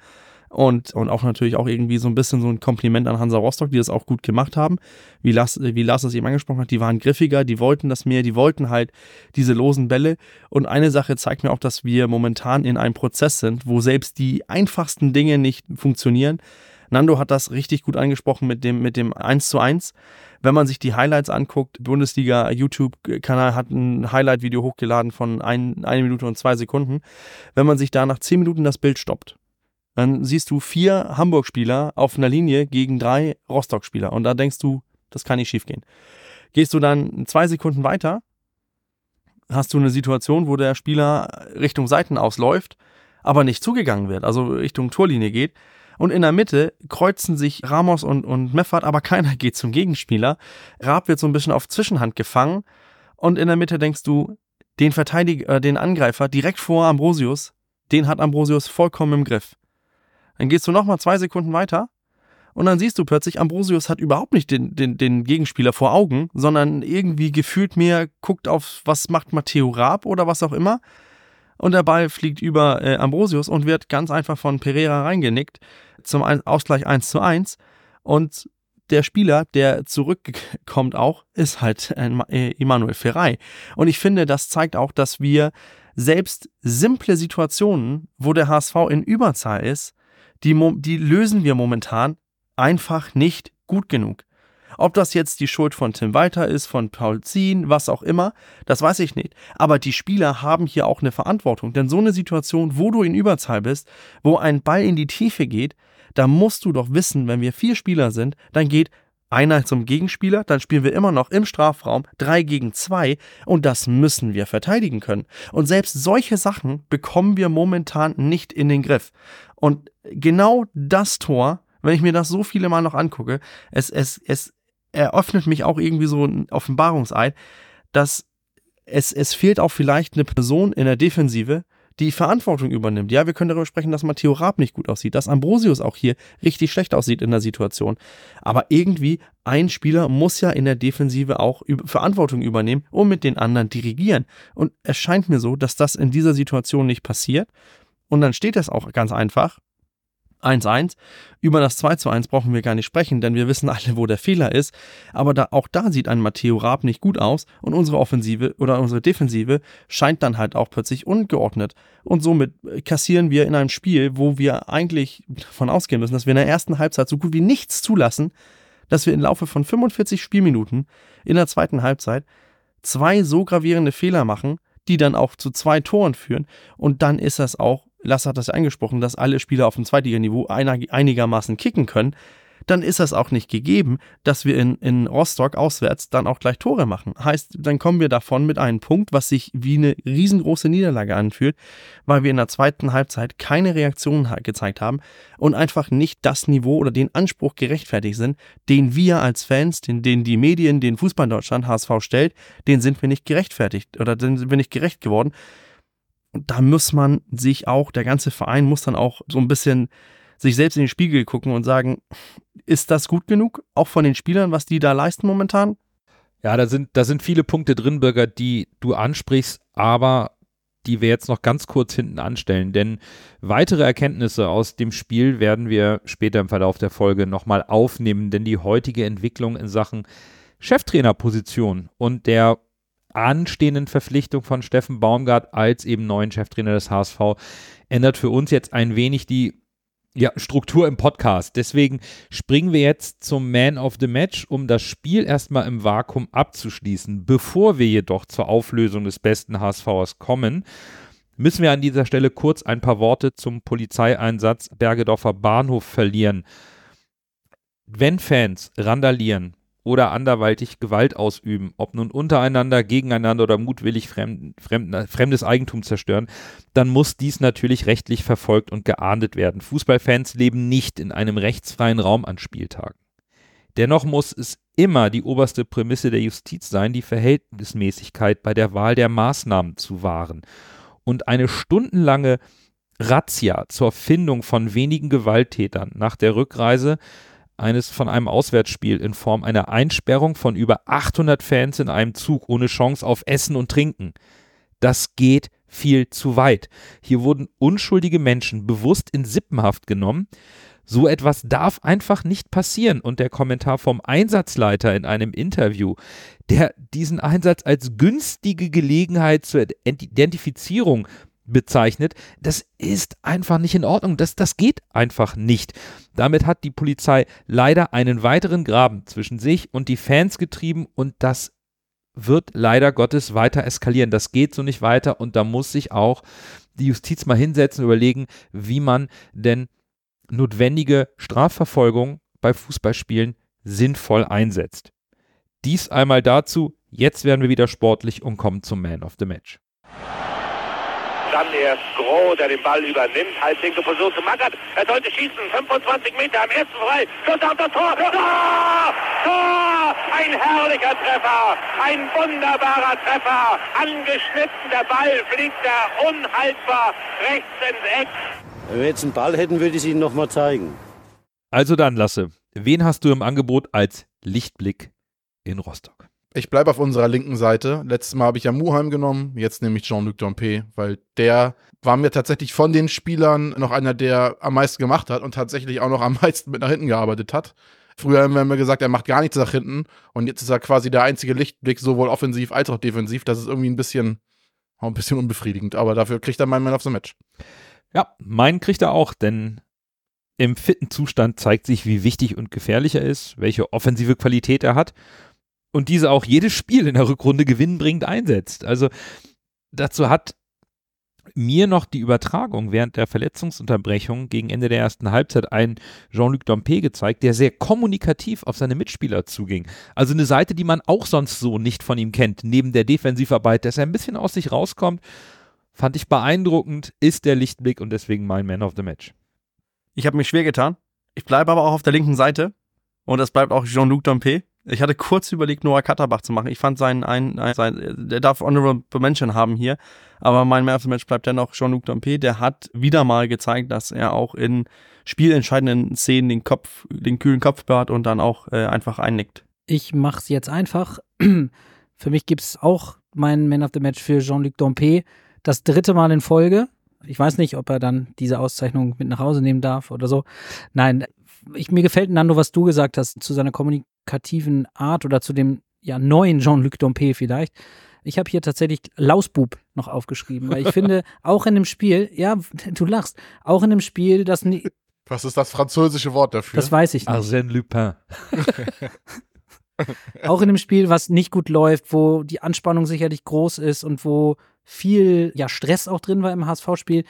Und, und auch natürlich auch irgendwie so ein bisschen so ein Kompliment an Hansa Rostock, die das auch gut gemacht haben. Wie Lars, wie Lars das eben angesprochen hat, die waren griffiger, die wollten das mehr, die wollten halt diese losen Bälle. Und eine Sache zeigt mir auch, dass wir momentan in einem Prozess sind, wo selbst die einfachsten Dinge nicht funktionieren. Nando hat das richtig gut angesprochen mit dem, mit dem 1 zu 1. Wenn man sich die Highlights anguckt, Bundesliga YouTube-Kanal hat ein Highlight-Video hochgeladen von 1 ein, Minute und 2 Sekunden. Wenn man sich da nach 10 Minuten das Bild stoppt, dann siehst du vier Hamburg-Spieler auf einer Linie gegen drei Rostock-Spieler. Und da denkst du, das kann nicht schiefgehen. Gehst du dann zwei Sekunden weiter, hast du eine Situation, wo der Spieler Richtung Seiten ausläuft, aber nicht zugegangen wird, also Richtung Torlinie geht. Und in der Mitte kreuzen sich Ramos und, und Meffert, aber keiner geht zum Gegenspieler. Raab wird so ein bisschen auf Zwischenhand gefangen. Und in der Mitte denkst du, den Verteidiger, äh, den Angreifer direkt vor Ambrosius, den hat Ambrosius vollkommen im Griff. Dann gehst du nochmal zwei Sekunden weiter und dann siehst du plötzlich, Ambrosius hat überhaupt nicht den, den, den Gegenspieler vor Augen, sondern irgendwie gefühlt mehr guckt auf, was macht Matteo Raab oder was auch immer. Und der Ball fliegt über äh, Ambrosius und wird ganz einfach von Pereira reingenickt zum Ausgleich 1 zu 1. Und der Spieler, der zurückkommt auch, ist halt äh, Emanuel Ferrei. Und ich finde, das zeigt auch, dass wir selbst simple Situationen, wo der HSV in Überzahl ist, die, die lösen wir momentan einfach nicht gut genug. Ob das jetzt die Schuld von Tim Walter ist, von Paul Zien, was auch immer, das weiß ich nicht. Aber die Spieler haben hier auch eine Verantwortung. Denn so eine Situation, wo du in Überzahl bist, wo ein Ball in die Tiefe geht, da musst du doch wissen, wenn wir vier Spieler sind, dann geht einer zum Gegenspieler, dann spielen wir immer noch im Strafraum 3 gegen 2 und das müssen wir verteidigen können. Und selbst solche Sachen bekommen wir momentan nicht in den Griff. Und genau das Tor, wenn ich mir das so viele Mal noch angucke, es, es, es eröffnet mich auch irgendwie so ein Offenbarungseid, dass es, es fehlt auch vielleicht eine Person in der Defensive, die Verantwortung übernimmt. Ja, wir können darüber sprechen, dass Matteo Raab nicht gut aussieht, dass Ambrosius auch hier richtig schlecht aussieht in der Situation. Aber irgendwie, ein Spieler muss ja in der Defensive auch Verantwortung übernehmen und mit den anderen dirigieren. Und es scheint mir so, dass das in dieser Situation nicht passiert. Und dann steht es auch ganz einfach. 1-1. Über das 2-1 brauchen wir gar nicht sprechen, denn wir wissen alle, wo der Fehler ist. Aber da, auch da sieht ein Matteo Raab nicht gut aus und unsere Offensive oder unsere Defensive scheint dann halt auch plötzlich ungeordnet. Und somit kassieren wir in einem Spiel, wo wir eigentlich davon ausgehen müssen, dass wir in der ersten Halbzeit so gut wie nichts zulassen, dass wir im Laufe von 45 Spielminuten in der zweiten Halbzeit zwei so gravierende Fehler machen, die dann auch zu zwei Toren führen. Und dann ist das auch, Lasse hat das ja angesprochen, dass alle Spieler auf dem Zweitliganiveau einigermaßen kicken können. dann ist das auch nicht gegeben, dass wir in, in Rostock auswärts dann auch gleich Tore machen. Heißt, dann kommen wir davon mit einem Punkt, was sich wie eine riesengroße Niederlage anfühlt, weil wir in der zweiten Halbzeit keine Reaktion gezeigt haben und einfach nicht das Niveau oder den Anspruch gerechtfertigt sind, den wir als Fans, den, den die Medien, den Fußball Deutschland, HSV stellt, den sind wir nicht gerechtfertigt oder den sind wir nicht gerecht geworden. Da muss man sich auch, der ganze Verein muss dann auch so ein bisschen sich selbst in den Spiegel gucken und sagen, ist das gut genug, auch von den Spielern, was die da leisten momentan? Ja, da sind, da sind viele Punkte drin, Bürger, die du ansprichst, aber die wir jetzt noch ganz kurz hinten anstellen. Denn weitere Erkenntnisse aus dem Spiel werden wir später im Verlauf der Folge nochmal aufnehmen, denn die heutige Entwicklung in Sachen Cheftrainerposition und der anstehenden Verpflichtung von Steffen Baumgart als eben neuen Cheftrainer des HSV ändert für uns jetzt ein wenig die ja, Struktur im Podcast. Deswegen springen wir jetzt zum Man of the Match, um das Spiel erstmal im Vakuum abzuschließen. Bevor wir jedoch zur Auflösung des besten HSVers kommen, müssen wir an dieser Stelle kurz ein paar Worte zum Polizeieinsatz Bergedorfer Bahnhof verlieren. Wenn Fans randalieren, oder anderweitig Gewalt ausüben, ob nun untereinander, gegeneinander oder mutwillig fremd, fremd, fremdes Eigentum zerstören, dann muss dies natürlich rechtlich verfolgt und geahndet werden. Fußballfans leben nicht in einem rechtsfreien Raum an Spieltagen. Dennoch muss es immer die oberste Prämisse der Justiz sein, die Verhältnismäßigkeit bei der Wahl der Maßnahmen zu wahren. Und eine stundenlange Razzia zur Findung von wenigen Gewalttätern nach der Rückreise eines von einem Auswärtsspiel in Form einer Einsperrung von über 800 Fans in einem Zug ohne Chance auf Essen und Trinken. Das geht viel zu weit. Hier wurden unschuldige Menschen bewusst in Sippenhaft genommen. So etwas darf einfach nicht passieren. Und der Kommentar vom Einsatzleiter in einem Interview, der diesen Einsatz als günstige Gelegenheit zur Identifizierung bezeichnet. Das ist einfach nicht in Ordnung. Das, das geht einfach nicht. Damit hat die Polizei leider einen weiteren Graben zwischen sich und die Fans getrieben und das wird leider Gottes weiter eskalieren. Das geht so nicht weiter und da muss sich auch die Justiz mal hinsetzen und überlegen, wie man denn notwendige Strafverfolgung bei Fußballspielen sinnvoll einsetzt. Dies einmal dazu. Jetzt werden wir wieder sportlich und kommen zum Man of the Match. Dann erst Groh, der den Ball übernimmt. Halblinke Position zu Magath. Er sollte schießen. 25 Meter am ersten frei. Schuss auf das Tor. Tor! Tor! Ein herrlicher Treffer. Ein wunderbarer Treffer. Angeschnitten. Der Ball fliegt da unhaltbar rechts ins Eck. Wenn wir jetzt einen Ball hätten, würde ich es Ihnen nochmal zeigen. Also dann, Lasse, wen hast du im Angebot als Lichtblick in Rostock? Ich bleibe auf unserer linken Seite. Letztes Mal habe ich ja Muheim genommen, jetzt nehme ich Jean-Luc Dompe, weil der war mir tatsächlich von den Spielern noch einer, der am meisten gemacht hat und tatsächlich auch noch am meisten mit nach hinten gearbeitet hat. Früher haben wir gesagt, er macht gar nichts nach hinten und jetzt ist er quasi der einzige Lichtblick, sowohl offensiv als auch defensiv. Das ist irgendwie ein bisschen, ein bisschen unbefriedigend, aber dafür kriegt er meinen Man of the Match. Ja, meinen kriegt er auch, denn im fitten Zustand zeigt sich, wie wichtig und gefährlich er ist, welche offensive Qualität er hat und diese auch jedes Spiel in der Rückrunde gewinnbringend einsetzt. Also dazu hat mir noch die Übertragung während der Verletzungsunterbrechung gegen Ende der ersten Halbzeit ein Jean-Luc Dompe gezeigt, der sehr kommunikativ auf seine Mitspieler zuging. Also eine Seite, die man auch sonst so nicht von ihm kennt, neben der Defensivarbeit, dass er ein bisschen aus sich rauskommt, fand ich beeindruckend, ist der Lichtblick und deswegen mein Man of the Match. Ich habe mich schwer getan. Ich bleibe aber auch auf der linken Seite und das bleibt auch Jean-Luc Dompe. Ich hatte kurz überlegt, Noah Katterbach zu machen. Ich fand seinen, ein, sein, der darf Honorable Mention haben hier. Aber mein Man of the Match bleibt dennoch Jean-Luc Dompe. Der hat wieder mal gezeigt, dass er auch in spielentscheidenden Szenen den Kopf, den kühlen Kopf bewahrt und dann auch äh, einfach einnickt. Ich mach's jetzt einfach. für mich gibt's auch meinen Man of the Match für Jean-Luc Dompe. Das dritte Mal in Folge. Ich weiß nicht, ob er dann diese Auszeichnung mit nach Hause nehmen darf oder so. Nein, ich, mir gefällt Nando, was du gesagt hast zu seiner kommunikativen Art oder zu dem ja neuen Jean-Luc Dompe vielleicht. Ich habe hier tatsächlich Lausbub noch aufgeschrieben, weil ich finde, auch in dem Spiel, ja, du lachst, auch in dem Spiel, das Was ist das französische Wort dafür? Das weiß ich nicht. Arsène Lupin. auch in dem Spiel, was nicht gut läuft, wo die Anspannung sicherlich groß ist und wo viel ja, Stress auch drin war im HSV-Spiel.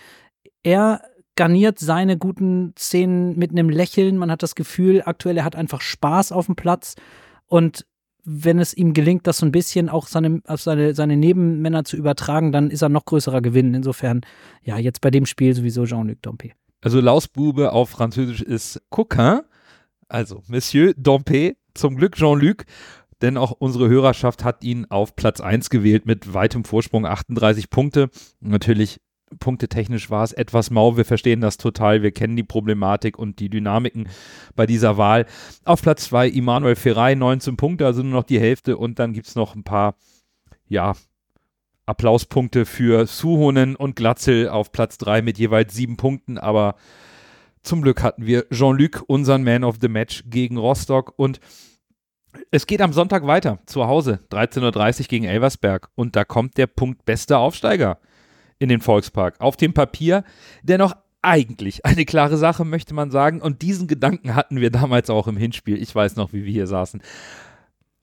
Er garniert seine guten Szenen mit einem Lächeln. Man hat das Gefühl, aktuell er hat einfach Spaß auf dem Platz und wenn es ihm gelingt, das so ein bisschen auch seine, auf seine, seine Nebenmänner zu übertragen, dann ist er noch größerer Gewinn. Insofern, ja, jetzt bei dem Spiel sowieso Jean-Luc Dompe. Also Lausbube auf Französisch ist Coquin, also Monsieur Dompe, zum Glück Jean-Luc, denn auch unsere Hörerschaft hat ihn auf Platz 1 gewählt mit weitem Vorsprung 38 Punkte. Natürlich punktetechnisch war es etwas mau. Wir verstehen das total. Wir kennen die Problematik und die Dynamiken bei dieser Wahl. Auf Platz 2 Immanuel Ferrei, 19 Punkte, also nur noch die Hälfte. Und dann gibt es noch ein paar, ja, Applauspunkte für Suhonen und Glatzel auf Platz 3 mit jeweils sieben Punkten. Aber zum Glück hatten wir Jean-Luc, unseren Man of the Match, gegen Rostock. Und es geht am Sonntag weiter, zu Hause, 13.30 Uhr gegen Elversberg. Und da kommt der Punkt bester Aufsteiger in den Volkspark. Auf dem Papier, dennoch eigentlich eine klare Sache, möchte man sagen. Und diesen Gedanken hatten wir damals auch im Hinspiel. Ich weiß noch, wie wir hier saßen.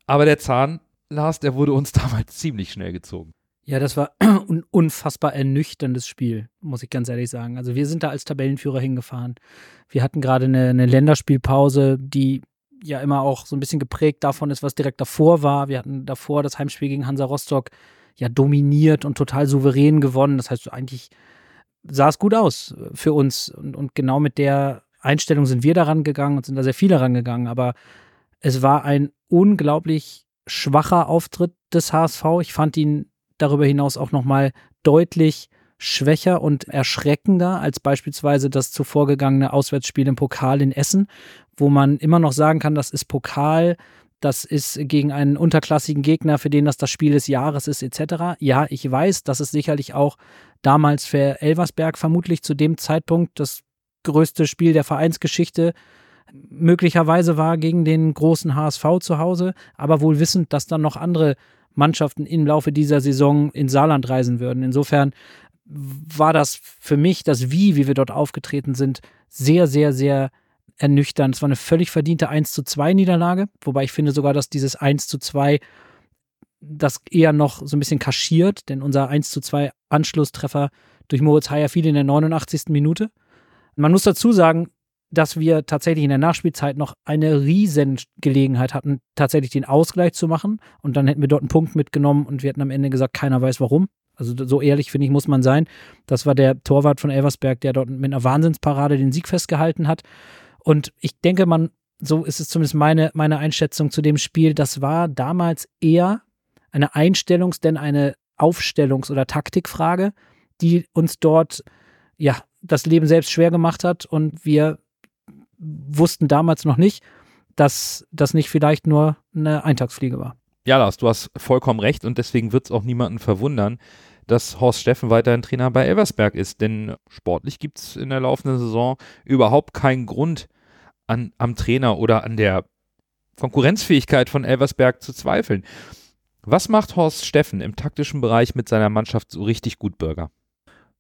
Aber der Zahn, Lars, der wurde uns damals ziemlich schnell gezogen. Ja, das war ein unfassbar ernüchterndes Spiel, muss ich ganz ehrlich sagen. Also wir sind da als Tabellenführer hingefahren. Wir hatten gerade eine, eine Länderspielpause, die ja immer auch so ein bisschen geprägt davon ist, was direkt davor war. Wir hatten davor das Heimspiel gegen Hansa Rostock ja dominiert und total souverän gewonnen. Das heißt, eigentlich sah es gut aus für uns. Und, und genau mit der Einstellung sind wir daran gegangen und sind da sehr viele rangegangen. Aber es war ein unglaublich schwacher Auftritt des HSV. Ich fand ihn darüber hinaus auch nochmal deutlich schwächer und erschreckender als beispielsweise das zuvor gegangene Auswärtsspiel im Pokal in Essen, wo man immer noch sagen kann, das ist Pokal, das ist gegen einen unterklassigen Gegner, für den das das Spiel des Jahres ist, etc. Ja, ich weiß, dass es sicherlich auch damals für Elversberg vermutlich zu dem Zeitpunkt das größte Spiel der Vereinsgeschichte möglicherweise war gegen den großen HSV zu Hause, aber wohl wissend, dass dann noch andere Mannschaften im Laufe dieser Saison in Saarland reisen würden. Insofern war das für mich, das Wie, wie wir dort aufgetreten sind, sehr, sehr, sehr ernüchternd. Es war eine völlig verdiente 1 zu 2 Niederlage, wobei ich finde sogar, dass dieses 1 zu 2 das eher noch so ein bisschen kaschiert, denn unser 1 zu 2 Anschlusstreffer durch Moritz Heyer fiel in der 89. Minute. Man muss dazu sagen, dass wir tatsächlich in der Nachspielzeit noch eine riesen Gelegenheit hatten, tatsächlich den Ausgleich zu machen. Und dann hätten wir dort einen Punkt mitgenommen und wir hätten am Ende gesagt, keiner weiß warum. Also so ehrlich, finde ich, muss man sein. Das war der Torwart von Elversberg, der dort mit einer Wahnsinnsparade den Sieg festgehalten hat. Und ich denke, man, so ist es zumindest meine, meine Einschätzung zu dem Spiel, das war damals eher eine Einstellungs-, denn eine Aufstellungs- oder Taktikfrage, die uns dort ja das Leben selbst schwer gemacht hat und wir wussten damals noch nicht, dass das nicht vielleicht nur eine Eintagsfliege war. Ja, Lars, du hast vollkommen recht und deswegen wird es auch niemanden verwundern, dass Horst Steffen weiterhin Trainer bei Elversberg ist, denn sportlich gibt es in der laufenden Saison überhaupt keinen Grund, an, am Trainer oder an der Konkurrenzfähigkeit von Elversberg zu zweifeln. Was macht Horst Steffen im taktischen Bereich mit seiner Mannschaft so richtig gut, Bürger?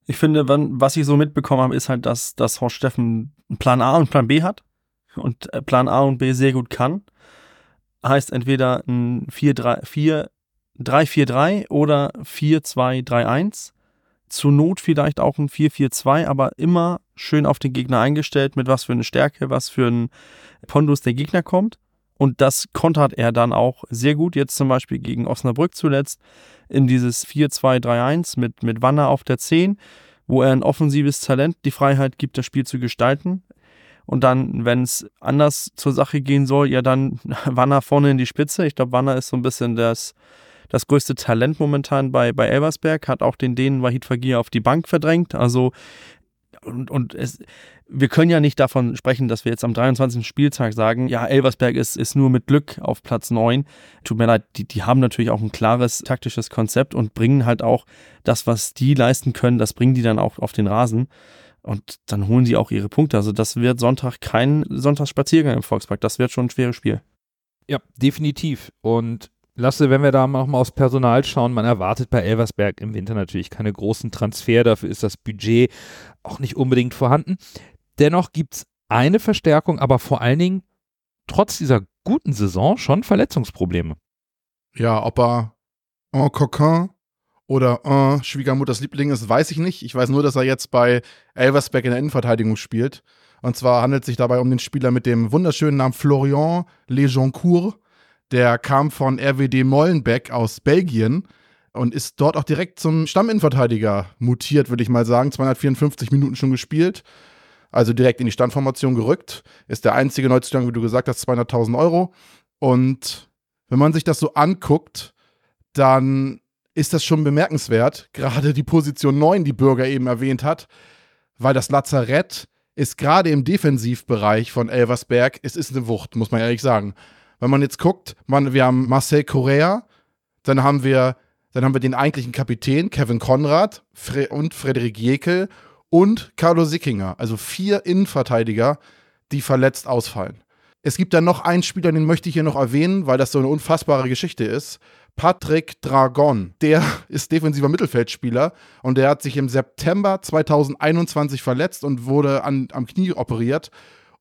Ich finde, was ich so mitbekommen habe, ist halt, dass, dass Horst Steffen Plan A und Plan B hat und äh, Plan A und B sehr gut kann. Heißt entweder ein 3-4-3 oder 4-2-3-1 zur Not vielleicht auch ein 4-4-2, aber immer schön auf den Gegner eingestellt, mit was für eine Stärke, was für ein Pondus der Gegner kommt. Und das kontert er dann auch sehr gut, jetzt zum Beispiel gegen Osnabrück zuletzt, in dieses 4-2-3-1 mit, mit Wanner auf der 10, wo er ein offensives Talent die Freiheit gibt, das Spiel zu gestalten. Und dann, wenn es anders zur Sache gehen soll, ja dann Wanner vorne in die Spitze. Ich glaube, Wanner ist so ein bisschen das, das größte Talent momentan bei, bei Elversberg, hat auch den Dänen Wahid Fagir auf die Bank verdrängt. Also, und, und es, wir können ja nicht davon sprechen, dass wir jetzt am 23. Spieltag sagen, ja, Elversberg ist, ist nur mit Glück auf Platz 9. Tut mir leid, die, die haben natürlich auch ein klares taktisches Konzept und bringen halt auch das, was die leisten können, das bringen die dann auch auf den Rasen. Und dann holen sie auch ihre Punkte. Also das wird Sonntag kein Sonntagsspaziergang im Volkspark. Das wird schon ein schweres Spiel. Ja, definitiv. Und Lasse, wenn wir da mal aufs Personal schauen, man erwartet bei Elversberg im Winter natürlich keine großen Transfer, dafür ist das Budget auch nicht unbedingt vorhanden. Dennoch gibt es eine Verstärkung, aber vor allen Dingen trotz dieser guten Saison schon Verletzungsprobleme. Ja, ob er en coquin oder äh, Schwiegermutters Liebling ist, weiß ich nicht. Ich weiß nur, dass er jetzt bei Elversberg in der Innenverteidigung spielt. Und zwar handelt es sich dabei um den Spieler mit dem wunderschönen Namen Florian Lejoncourt. Der kam von RWD Molenbeek aus Belgien und ist dort auch direkt zum Stamminnenverteidiger mutiert, würde ich mal sagen. 254 Minuten schon gespielt. Also direkt in die Standformation gerückt. Ist der einzige Neuzugang, wie du gesagt hast, 200.000 Euro. Und wenn man sich das so anguckt, dann ist das schon bemerkenswert. Gerade die Position 9, die Bürger eben erwähnt hat, weil das Lazarett ist gerade im Defensivbereich von Elversberg, es ist eine Wucht, muss man ehrlich sagen. Wenn man jetzt guckt, man, wir haben Marcel Correa, dann haben wir, dann haben wir den eigentlichen Kapitän, Kevin Konrad Fre und Frederik Jekel und Carlo Sickinger. Also vier Innenverteidiger, die verletzt ausfallen. Es gibt dann noch einen Spieler, den möchte ich hier noch erwähnen, weil das so eine unfassbare Geschichte ist. Patrick Dragon. Der ist defensiver Mittelfeldspieler und der hat sich im September 2021 verletzt und wurde an, am Knie operiert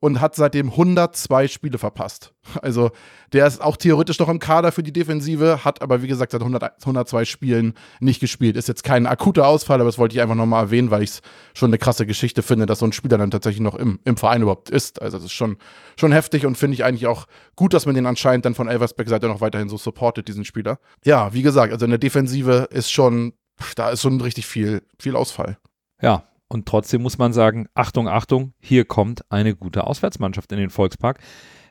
und hat seitdem 102 Spiele verpasst. Also der ist auch theoretisch noch im Kader für die Defensive, hat aber wie gesagt seit 100, 102 Spielen nicht gespielt. Ist jetzt kein akuter Ausfall, aber das wollte ich einfach nochmal erwähnen, weil ich es schon eine krasse Geschichte finde, dass so ein Spieler dann tatsächlich noch im, im Verein überhaupt ist. Also das ist schon, schon heftig und finde ich eigentlich auch gut, dass man den anscheinend dann von Elversberg-Seite noch weiterhin so supportet, diesen Spieler. Ja, wie gesagt, also in der Defensive ist schon, da ist schon richtig viel, viel Ausfall. Ja, und trotzdem muss man sagen, Achtung, Achtung, hier kommt eine gute Auswärtsmannschaft in den Volkspark,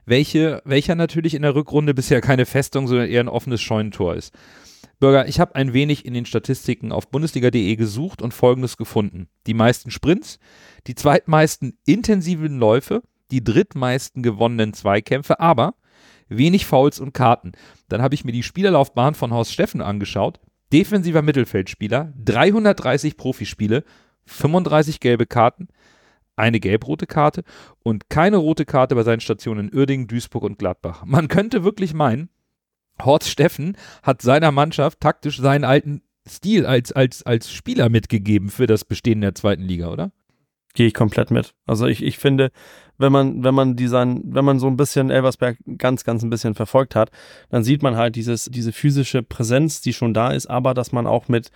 welche, welcher natürlich in der Rückrunde bisher keine Festung, sondern eher ein offenes Scheunentor ist. Bürger, ich habe ein wenig in den Statistiken auf bundesliga.de gesucht und folgendes gefunden. Die meisten Sprints, die zweitmeisten intensiven Läufe, die drittmeisten gewonnenen Zweikämpfe, aber wenig Fouls und Karten. Dann habe ich mir die Spielerlaufbahn von Horst Steffen angeschaut. Defensiver Mittelfeldspieler, 330 Profispiele, 35 gelbe Karten, eine gelb-rote Karte und keine rote Karte bei seinen Stationen in Uerdingen, Duisburg und Gladbach. Man könnte wirklich meinen, Horst Steffen hat seiner Mannschaft taktisch seinen alten Stil als, als, als Spieler mitgegeben für das Bestehen der zweiten Liga, oder? Gehe ich komplett mit. Also ich, ich finde, wenn man, wenn man diesen, wenn man so ein bisschen Elversberg ganz, ganz ein bisschen verfolgt hat, dann sieht man halt dieses, diese physische Präsenz, die schon da ist, aber dass man auch mit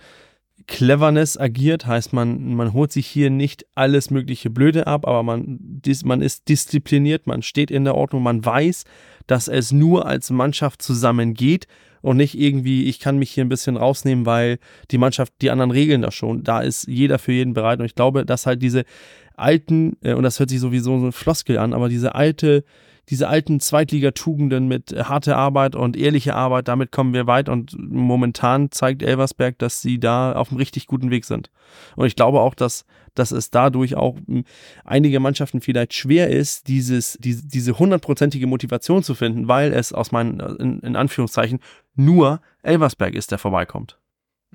Cleverness agiert, heißt man, man holt sich hier nicht alles mögliche Blöde ab, aber man, dis, man ist diszipliniert, man steht in der Ordnung, man weiß, dass es nur als Mannschaft zusammengeht und nicht irgendwie, ich kann mich hier ein bisschen rausnehmen, weil die Mannschaft, die anderen regeln das schon. Da ist jeder für jeden bereit und ich glaube, dass halt diese alten, äh, und das hört sich sowieso so ein Floskel an, aber diese alte diese alten Zweitligatugenden mit harter Arbeit und ehrlicher Arbeit, damit kommen wir weit und momentan zeigt Elversberg, dass sie da auf einem richtig guten Weg sind. Und ich glaube auch, dass, dass es dadurch auch hm, einige Mannschaften vielleicht schwer ist, dieses, diese, diese hundertprozentige Motivation zu finden, weil es aus meinen, in, in Anführungszeichen, nur Elversberg ist, der vorbeikommt.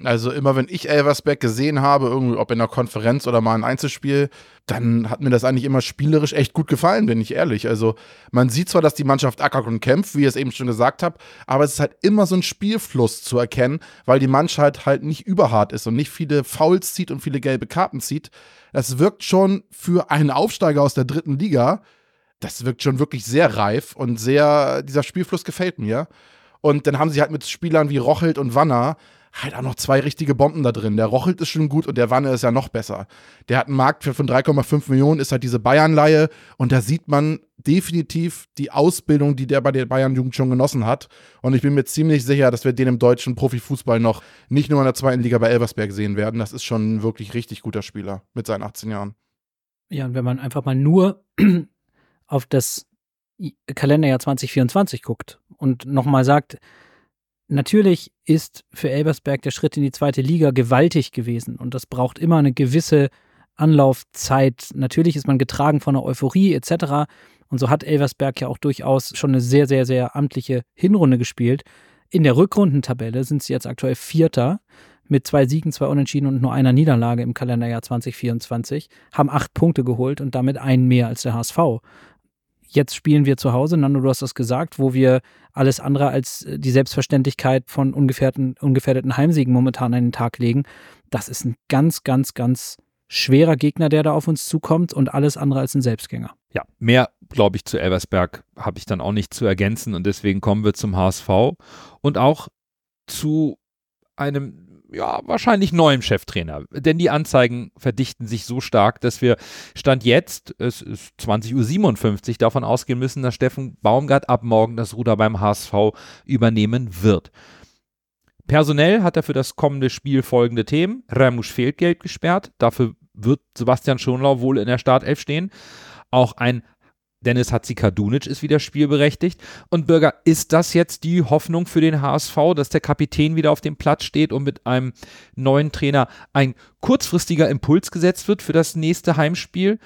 Also immer wenn ich Elversberg gesehen habe, irgendwie, ob in einer Konferenz oder mal ein Einzelspiel, dann hat mir das eigentlich immer spielerisch echt gut gefallen, bin ich ehrlich. Also man sieht zwar, dass die Mannschaft ackert und kämpft, wie ich es eben schon gesagt habe, aber es ist halt immer so ein Spielfluss zu erkennen, weil die Mannschaft halt nicht überhart ist und nicht viele Fouls zieht und viele gelbe Karten zieht. Das wirkt schon für einen Aufsteiger aus der dritten Liga, das wirkt schon wirklich sehr reif und sehr, dieser Spielfluss gefällt mir. Und dann haben sie halt mit Spielern wie Rochelt und Wanner halt auch noch zwei richtige Bomben da drin. Der Rochelt ist schon gut und der Wanne ist ja noch besser. Der hat einen Marktwert von 3,5 Millionen, ist halt diese Bayern-Leihe und da sieht man definitiv die Ausbildung, die der bei der Bayern-Jugend schon genossen hat. Und ich bin mir ziemlich sicher, dass wir den im deutschen Profifußball noch nicht nur in der zweiten Liga bei Elversberg sehen werden. Das ist schon ein wirklich richtig guter Spieler mit seinen 18 Jahren. Ja, und wenn man einfach mal nur auf das Kalenderjahr 2024 guckt und nochmal sagt, Natürlich ist für Elbersberg der Schritt in die zweite Liga gewaltig gewesen und das braucht immer eine gewisse Anlaufzeit. Natürlich ist man getragen von der Euphorie etc. Und so hat Elversberg ja auch durchaus schon eine sehr, sehr, sehr amtliche Hinrunde gespielt. In der Rückrundentabelle sind sie jetzt aktuell Vierter mit zwei Siegen, zwei Unentschieden und nur einer Niederlage im Kalenderjahr 2024, haben acht Punkte geholt und damit einen mehr als der HSV. Jetzt spielen wir zu Hause, Nando, du hast das gesagt, wo wir alles andere als äh, die Selbstverständlichkeit von ungefährdeten, ungefährdeten Heimsiegen momentan an den Tag legen. Das ist ein ganz, ganz, ganz schwerer Gegner, der da auf uns zukommt und alles andere als ein Selbstgänger. Ja, mehr, glaube ich, zu Elversberg habe ich dann auch nicht zu ergänzen und deswegen kommen wir zum HSV und auch zu einem ja, wahrscheinlich neuem Cheftrainer. Denn die Anzeigen verdichten sich so stark, dass wir Stand jetzt, es ist 20.57 Uhr, davon ausgehen müssen, dass Steffen Baumgart ab morgen das Ruder beim HSV übernehmen wird. Personell hat er für das kommende Spiel folgende Themen. Ramusch fehlt gelb gesperrt. Dafür wird Sebastian Schonlau wohl in der Startelf stehen. Auch ein Dennis Hatzikadunic ist wieder spielberechtigt. Und Bürger, ist das jetzt die Hoffnung für den HSV, dass der Kapitän wieder auf dem Platz steht und mit einem neuen Trainer ein kurzfristiger Impuls gesetzt wird für das nächste Heimspiel?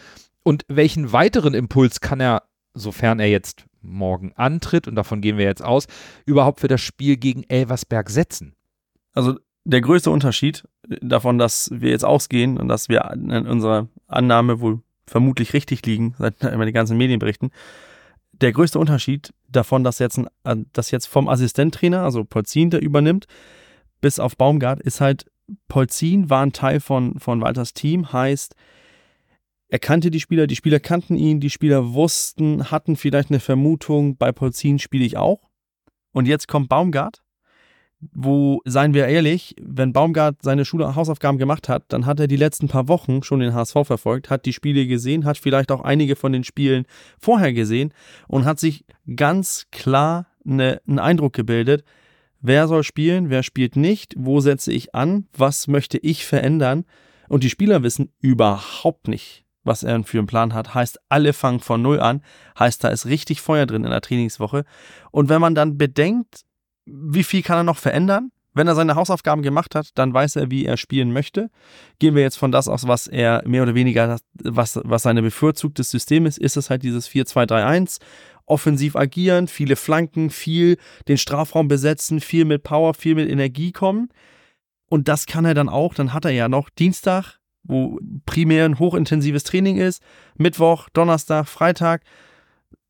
Und welchen weiteren Impuls kann er, sofern er jetzt morgen antritt, und davon gehen wir jetzt aus, überhaupt für das Spiel gegen Elversberg setzen? Also der größte Unterschied davon, dass wir jetzt ausgehen und dass wir in unserer Annahme wohl vermutlich richtig liegen, seit immer die ganzen Medien berichten. Der größte Unterschied davon, dass jetzt, ein, dass jetzt vom Assistenttrainer, also Polzin, der übernimmt, bis auf Baumgart, ist halt, Polzin war ein Teil von, von Walters Team, heißt, er kannte die Spieler, die Spieler kannten ihn, die Spieler wussten, hatten vielleicht eine Vermutung, bei Polzin spiele ich auch. Und jetzt kommt Baumgart wo, seien wir ehrlich, wenn Baumgart seine Schule Hausaufgaben gemacht hat, dann hat er die letzten paar Wochen schon den HSV verfolgt, hat die Spiele gesehen, hat vielleicht auch einige von den Spielen vorher gesehen und hat sich ganz klar eine, einen Eindruck gebildet, wer soll spielen, wer spielt nicht, wo setze ich an, was möchte ich verändern. Und die Spieler wissen überhaupt nicht, was er für einen Plan hat. Heißt, alle fangen von Null an. Heißt, da ist richtig Feuer drin in der Trainingswoche. Und wenn man dann bedenkt, wie viel kann er noch verändern? Wenn er seine Hausaufgaben gemacht hat, dann weiß er, wie er spielen möchte. Gehen wir jetzt von das aus, was er mehr oder weniger, was, was seine bevorzugtes System ist, ist es halt dieses 4-2-3-1. Offensiv agieren, viele Flanken, viel den Strafraum besetzen, viel mit Power, viel mit Energie kommen. Und das kann er dann auch. Dann hat er ja noch Dienstag, wo primär ein hochintensives Training ist, Mittwoch, Donnerstag, Freitag.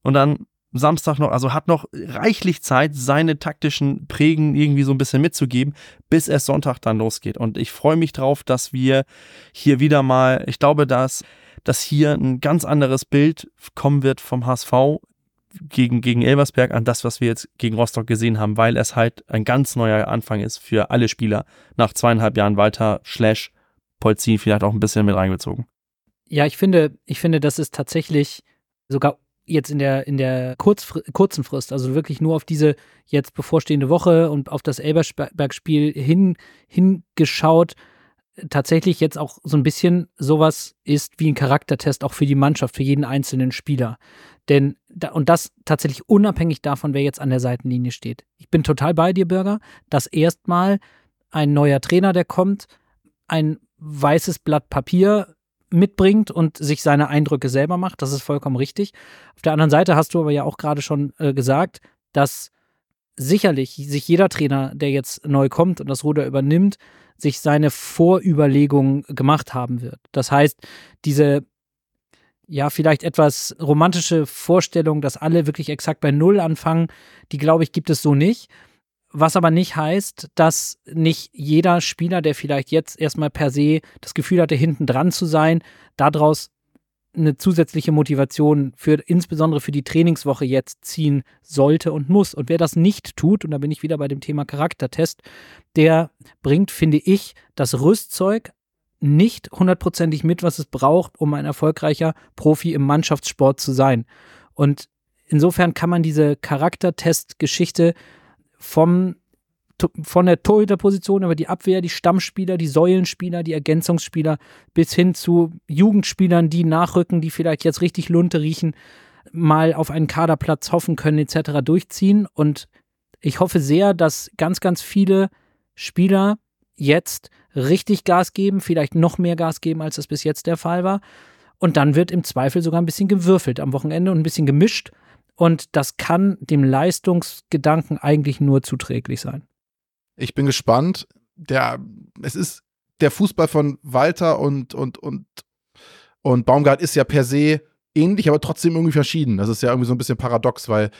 Und dann Samstag noch, also hat noch reichlich Zeit, seine taktischen Prägen irgendwie so ein bisschen mitzugeben, bis es Sonntag dann losgeht. Und ich freue mich drauf, dass wir hier wieder mal, ich glaube, dass, dass hier ein ganz anderes Bild kommen wird vom HSV gegen, gegen Elversberg an das, was wir jetzt gegen Rostock gesehen haben, weil es halt ein ganz neuer Anfang ist für alle Spieler. Nach zweieinhalb Jahren Walter Slash Polzin vielleicht auch ein bisschen mit reingezogen. Ja, ich finde, ich finde, das ist tatsächlich sogar jetzt in der, in der Kurzfr kurzen Frist, also wirklich nur auf diese jetzt bevorstehende Woche und auf das Elbersberg-Spiel hin, hingeschaut, tatsächlich jetzt auch so ein bisschen sowas ist wie ein Charaktertest auch für die Mannschaft, für jeden einzelnen Spieler. Denn, und das tatsächlich unabhängig davon, wer jetzt an der Seitenlinie steht. Ich bin total bei dir, Bürger, dass erstmal ein neuer Trainer, der kommt, ein weißes Blatt Papier mitbringt und sich seine Eindrücke selber macht. Das ist vollkommen richtig. Auf der anderen Seite hast du aber ja auch gerade schon äh, gesagt, dass sicherlich sich jeder Trainer, der jetzt neu kommt und das Ruder übernimmt, sich seine Vorüberlegungen gemacht haben wird. Das heißt, diese ja, vielleicht etwas romantische Vorstellung, dass alle wirklich exakt bei Null anfangen, die glaube ich, gibt es so nicht. Was aber nicht heißt, dass nicht jeder Spieler, der vielleicht jetzt erstmal per se das Gefühl hatte, hinten dran zu sein, daraus eine zusätzliche Motivation für insbesondere für die Trainingswoche jetzt ziehen sollte und muss. Und wer das nicht tut, und da bin ich wieder bei dem Thema Charaktertest, der bringt, finde ich, das Rüstzeug nicht hundertprozentig mit, was es braucht, um ein erfolgreicher Profi im Mannschaftssport zu sein. Und insofern kann man diese Charaktertest-Geschichte vom von der Torhüterposition über die Abwehr, die Stammspieler, die Säulenspieler, die Ergänzungsspieler bis hin zu Jugendspielern, die nachrücken, die vielleicht jetzt richtig Lunte riechen, mal auf einen Kaderplatz hoffen können etc. durchziehen. Und ich hoffe sehr, dass ganz, ganz viele Spieler jetzt richtig Gas geben, vielleicht noch mehr Gas geben, als das bis jetzt der Fall war. Und dann wird im Zweifel sogar ein bisschen gewürfelt am Wochenende und ein bisschen gemischt. Und das kann dem Leistungsgedanken eigentlich nur zuträglich sein. Ich bin gespannt. Der, es ist der Fußball von Walter und, und, und, und Baumgart ist ja per se ähnlich, aber trotzdem irgendwie verschieden. Das ist ja irgendwie so ein bisschen paradox, weil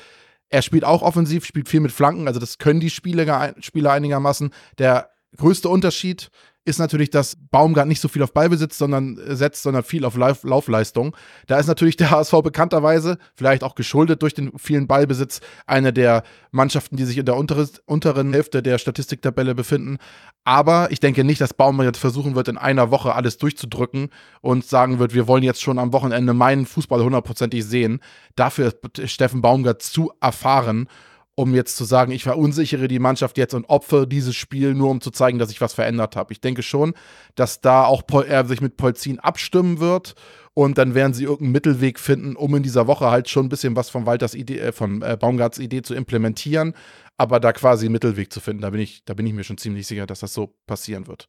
er spielt auch offensiv, spielt viel mit Flanken, also das können die Spieler, Spieler einigermaßen. Der größte Unterschied ist natürlich, dass Baumgart nicht so viel auf Ballbesitz sondern, äh, setzt, sondern viel auf Lauf Laufleistung. Da ist natürlich der HSV bekannterweise, vielleicht auch geschuldet durch den vielen Ballbesitz, eine der Mannschaften, die sich in der untere, unteren Hälfte der Statistiktabelle befinden. Aber ich denke nicht, dass Baumgart versuchen wird, in einer Woche alles durchzudrücken und sagen wird, wir wollen jetzt schon am Wochenende meinen Fußball hundertprozentig sehen. Dafür ist Steffen Baumgart zu erfahren um jetzt zu sagen, ich verunsichere die Mannschaft jetzt und opfere dieses Spiel nur, um zu zeigen, dass ich was verändert habe. Ich denke schon, dass da auch er sich mit Polzin abstimmen wird und dann werden sie irgendeinen Mittelweg finden, um in dieser Woche halt schon ein bisschen was von Walters Idee, äh, von äh, Baumgarts Idee zu implementieren, aber da quasi einen Mittelweg zu finden, da bin ich, da bin ich mir schon ziemlich sicher, dass das so passieren wird.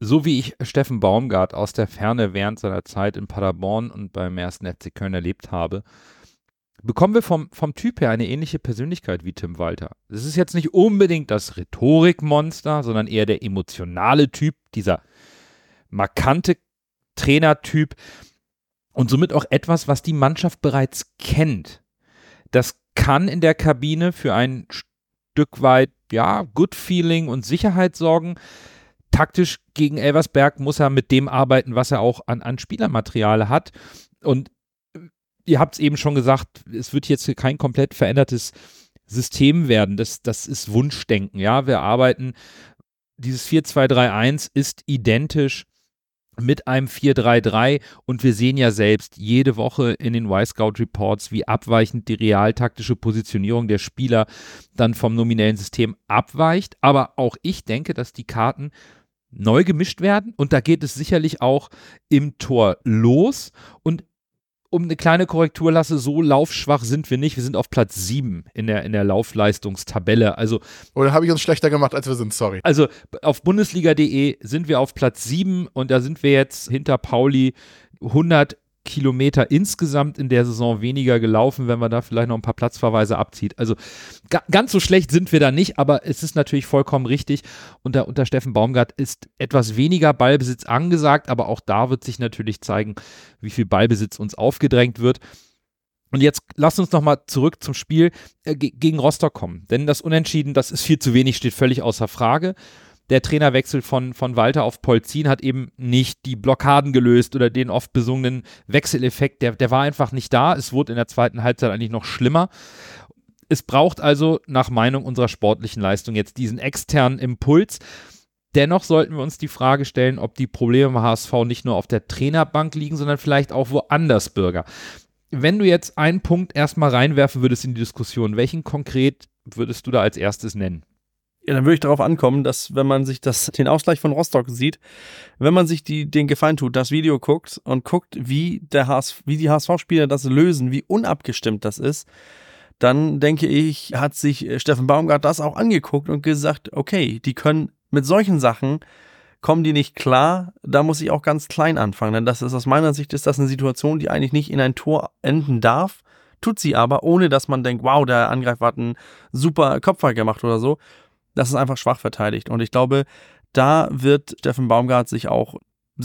So wie ich Steffen Baumgart aus der Ferne während seiner Zeit in Paderborn und beim ersten FC Köln erlebt habe, bekommen wir vom, vom Typ her eine ähnliche Persönlichkeit wie Tim Walter. Das ist jetzt nicht unbedingt das Rhetorikmonster, sondern eher der emotionale Typ, dieser markante Trainertyp und somit auch etwas, was die Mannschaft bereits kennt. Das kann in der Kabine für ein Stück weit, ja, Good Feeling und Sicherheit sorgen. Taktisch gegen Elversberg muss er mit dem arbeiten, was er auch an, an Spielermaterial hat. Und ihr habt es eben schon gesagt, es wird jetzt kein komplett verändertes System werden. Das, das ist Wunschdenken. Ja, wir arbeiten, dieses 4-2-3-1 ist identisch mit einem 4-3-3 und wir sehen ja selbst jede Woche in den Y-Scout Reports, wie abweichend die realtaktische Positionierung der Spieler dann vom nominellen System abweicht. Aber auch ich denke, dass die Karten neu gemischt werden und da geht es sicherlich auch im Tor los und um eine kleine Korrektur lasse, so laufschwach sind wir nicht. Wir sind auf Platz 7 in der, in der Laufleistungstabelle. Also, Oder habe ich uns schlechter gemacht, als wir sind, sorry. Also auf bundesliga.de sind wir auf Platz 7 und da sind wir jetzt hinter Pauli 100 Kilometer insgesamt in der Saison weniger gelaufen, wenn man da vielleicht noch ein paar Platzverweise abzieht. Also ga, ganz so schlecht sind wir da nicht, aber es ist natürlich vollkommen richtig. Unter, unter Steffen Baumgart ist etwas weniger Ballbesitz angesagt, aber auch da wird sich natürlich zeigen, wie viel Ballbesitz uns aufgedrängt wird. Und jetzt lasst uns nochmal zurück zum Spiel äh, gegen Rostock kommen. Denn das Unentschieden, das ist viel zu wenig, steht völlig außer Frage der Trainerwechsel von, von Walter auf Polzin hat eben nicht die Blockaden gelöst oder den oft besungenen Wechseleffekt, der, der war einfach nicht da. Es wurde in der zweiten Halbzeit eigentlich noch schlimmer. Es braucht also nach Meinung unserer sportlichen Leistung jetzt diesen externen Impuls. Dennoch sollten wir uns die Frage stellen, ob die Probleme im HSV nicht nur auf der Trainerbank liegen, sondern vielleicht auch woanders, Bürger. Wenn du jetzt einen Punkt erstmal reinwerfen würdest in die Diskussion, welchen konkret würdest du da als erstes nennen? Ja, dann würde ich darauf ankommen, dass wenn man sich das, den Ausgleich von Rostock sieht, wenn man sich die, den Gefallen tut, das Video guckt und guckt, wie, der HS, wie die HSV-Spieler das lösen, wie unabgestimmt das ist, dann denke ich, hat sich Steffen Baumgart das auch angeguckt und gesagt, okay, die können mit solchen Sachen kommen die nicht klar, da muss ich auch ganz klein anfangen, denn das ist aus meiner Sicht ist das eine Situation, die eigentlich nicht in ein Tor enden darf, tut sie aber, ohne dass man denkt, wow, der Angreifer hat einen super Kopfball gemacht oder so, das ist einfach schwach verteidigt. Und ich glaube, da wird Steffen Baumgart sich auch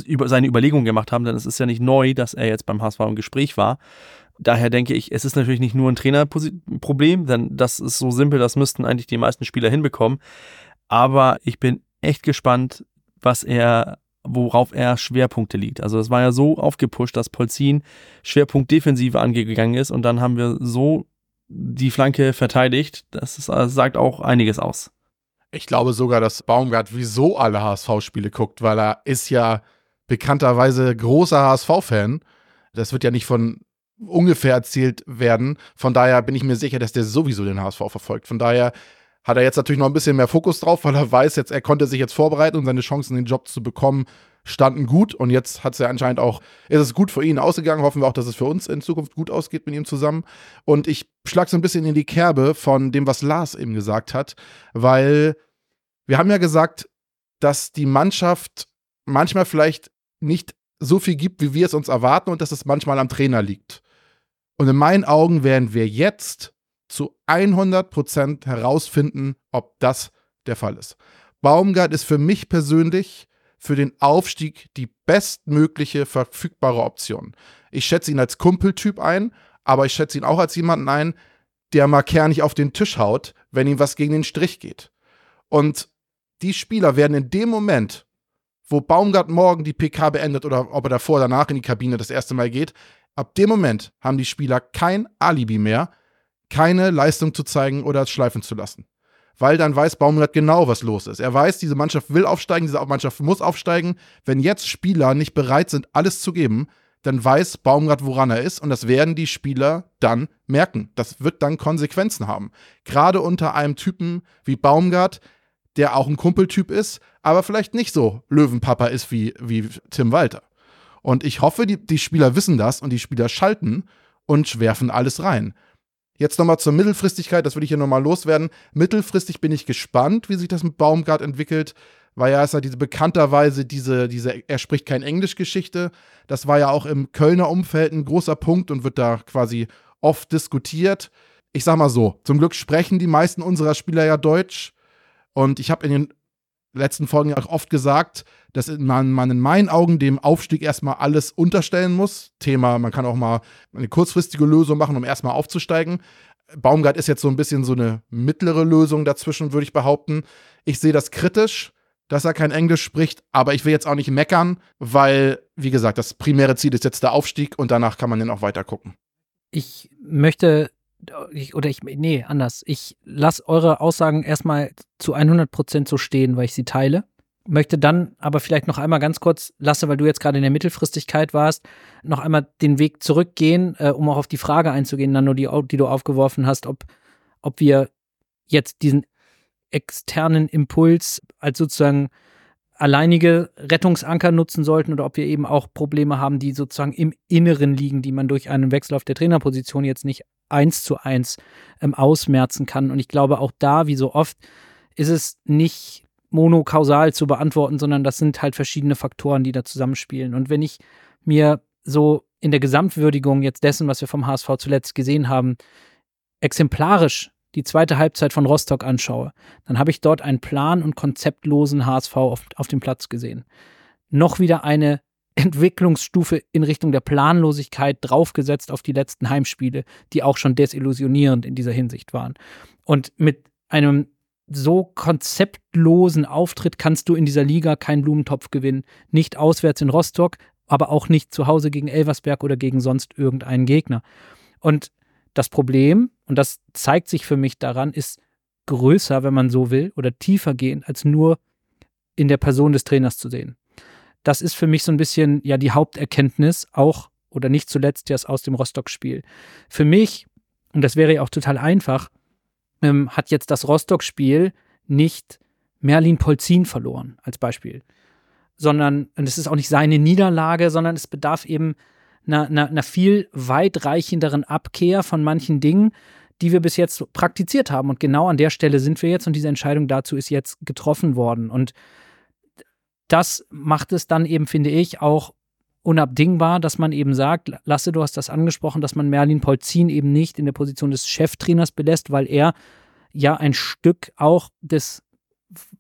über seine Überlegungen gemacht haben, denn es ist ja nicht neu, dass er jetzt beim HSV im Gespräch war. Daher denke ich, es ist natürlich nicht nur ein Trainerproblem, denn das ist so simpel, das müssten eigentlich die meisten Spieler hinbekommen. Aber ich bin echt gespannt, was er, worauf er Schwerpunkte liegt. Also es war ja so aufgepusht, dass Polzin Schwerpunkt Defensive angegangen ist und dann haben wir so die Flanke verteidigt. Das, ist, das sagt auch einiges aus. Ich glaube sogar, dass Baumgart wieso alle HSV-Spiele guckt, weil er ist ja bekannterweise großer HSV-Fan. Das wird ja nicht von ungefähr erzählt werden. Von daher bin ich mir sicher, dass der sowieso den HSV verfolgt. Von daher hat er jetzt natürlich noch ein bisschen mehr Fokus drauf, weil er weiß jetzt, er konnte sich jetzt vorbereiten und seine Chancen, den Job zu bekommen, standen gut und jetzt hat es ja anscheinend auch, ist es gut für ihn ausgegangen. Hoffen wir auch, dass es für uns in Zukunft gut ausgeht mit ihm zusammen. Und ich schlag so ein bisschen in die Kerbe von dem, was Lars eben gesagt hat, weil wir haben ja gesagt, dass die Mannschaft manchmal vielleicht nicht so viel gibt, wie wir es uns erwarten und dass es manchmal am Trainer liegt. Und in meinen Augen werden wir jetzt zu 100% herausfinden, ob das der Fall ist. Baumgart ist für mich persönlich für den Aufstieg die bestmögliche verfügbare Option. Ich schätze ihn als Kumpeltyp ein, aber ich schätze ihn auch als jemanden ein, der mal kernig auf den Tisch haut, wenn ihm was gegen den Strich geht. Und die Spieler werden in dem Moment, wo Baumgart morgen die PK beendet oder ob er davor oder danach in die Kabine das erste Mal geht, ab dem Moment haben die Spieler kein Alibi mehr, keine Leistung zu zeigen oder schleifen zu lassen. Weil dann weiß Baumgart genau, was los ist. Er weiß, diese Mannschaft will aufsteigen, diese Mannschaft muss aufsteigen. Wenn jetzt Spieler nicht bereit sind, alles zu geben, dann weiß Baumgart, woran er ist und das werden die Spieler dann merken. Das wird dann Konsequenzen haben. Gerade unter einem Typen wie Baumgart, der auch ein Kumpeltyp ist, aber vielleicht nicht so Löwenpapa ist wie, wie Tim Walter. Und ich hoffe, die, die Spieler wissen das und die Spieler schalten und werfen alles rein. Jetzt nochmal zur Mittelfristigkeit, das würde ich hier nochmal loswerden. Mittelfristig bin ich gespannt, wie sich das mit Baumgart entwickelt, weil ja ist ja diese bekannterweise diese, diese Er spricht kein Englisch-Geschichte. Das war ja auch im Kölner Umfeld ein großer Punkt und wird da quasi oft diskutiert. Ich sag mal so, zum Glück sprechen die meisten unserer Spieler ja Deutsch. Und ich habe in den letzten Folgen auch oft gesagt, dass man, man in meinen Augen dem Aufstieg erstmal alles unterstellen muss. Thema, man kann auch mal eine kurzfristige Lösung machen, um erstmal aufzusteigen. Baumgart ist jetzt so ein bisschen so eine mittlere Lösung dazwischen, würde ich behaupten. Ich sehe das kritisch, dass er kein Englisch spricht, aber ich will jetzt auch nicht meckern, weil, wie gesagt, das primäre Ziel ist jetzt der Aufstieg und danach kann man dann auch weiter gucken. Ich möchte ich, oder ich, nee, anders. Ich lasse eure Aussagen erstmal zu 100 Prozent so stehen, weil ich sie teile. Möchte dann aber vielleicht noch einmal ganz kurz, Lasse, weil du jetzt gerade in der Mittelfristigkeit warst, noch einmal den Weg zurückgehen, äh, um auch auf die Frage einzugehen, Nano, die, die du aufgeworfen hast, ob, ob wir jetzt diesen externen Impuls als sozusagen alleinige Rettungsanker nutzen sollten oder ob wir eben auch Probleme haben, die sozusagen im Inneren liegen, die man durch einen Wechsel auf der Trainerposition jetzt nicht eins zu eins ähm, ausmerzen kann. Und ich glaube, auch da, wie so oft, ist es nicht monokausal zu beantworten, sondern das sind halt verschiedene Faktoren, die da zusammenspielen. Und wenn ich mir so in der Gesamtwürdigung jetzt dessen, was wir vom HSV zuletzt gesehen haben, exemplarisch die zweite Halbzeit von Rostock anschaue, dann habe ich dort einen plan- und konzeptlosen HSV auf, auf dem Platz gesehen. Noch wieder eine Entwicklungsstufe in Richtung der Planlosigkeit draufgesetzt auf die letzten Heimspiele, die auch schon desillusionierend in dieser Hinsicht waren. Und mit einem so konzeptlosen Auftritt kannst du in dieser Liga keinen Blumentopf gewinnen. Nicht auswärts in Rostock, aber auch nicht zu Hause gegen Elversberg oder gegen sonst irgendeinen Gegner. Und das Problem, und das zeigt sich für mich daran, ist größer, wenn man so will, oder tiefer gehen, als nur in der Person des Trainers zu sehen das ist für mich so ein bisschen ja die Haupterkenntnis, auch oder nicht zuletzt jetzt aus dem Rostock-Spiel. Für mich, und das wäre ja auch total einfach, ähm, hat jetzt das Rostock-Spiel nicht Merlin Polzin verloren, als Beispiel. Sondern, und es ist auch nicht seine Niederlage, sondern es bedarf eben einer, einer, einer viel weitreichenderen Abkehr von manchen Dingen, die wir bis jetzt praktiziert haben. Und genau an der Stelle sind wir jetzt und diese Entscheidung dazu ist jetzt getroffen worden. Und das macht es dann eben, finde ich, auch unabdingbar, dass man eben sagt, Lasse, du hast das angesprochen, dass man Merlin Polzin eben nicht in der Position des Cheftrainers belässt, weil er ja ein Stück auch des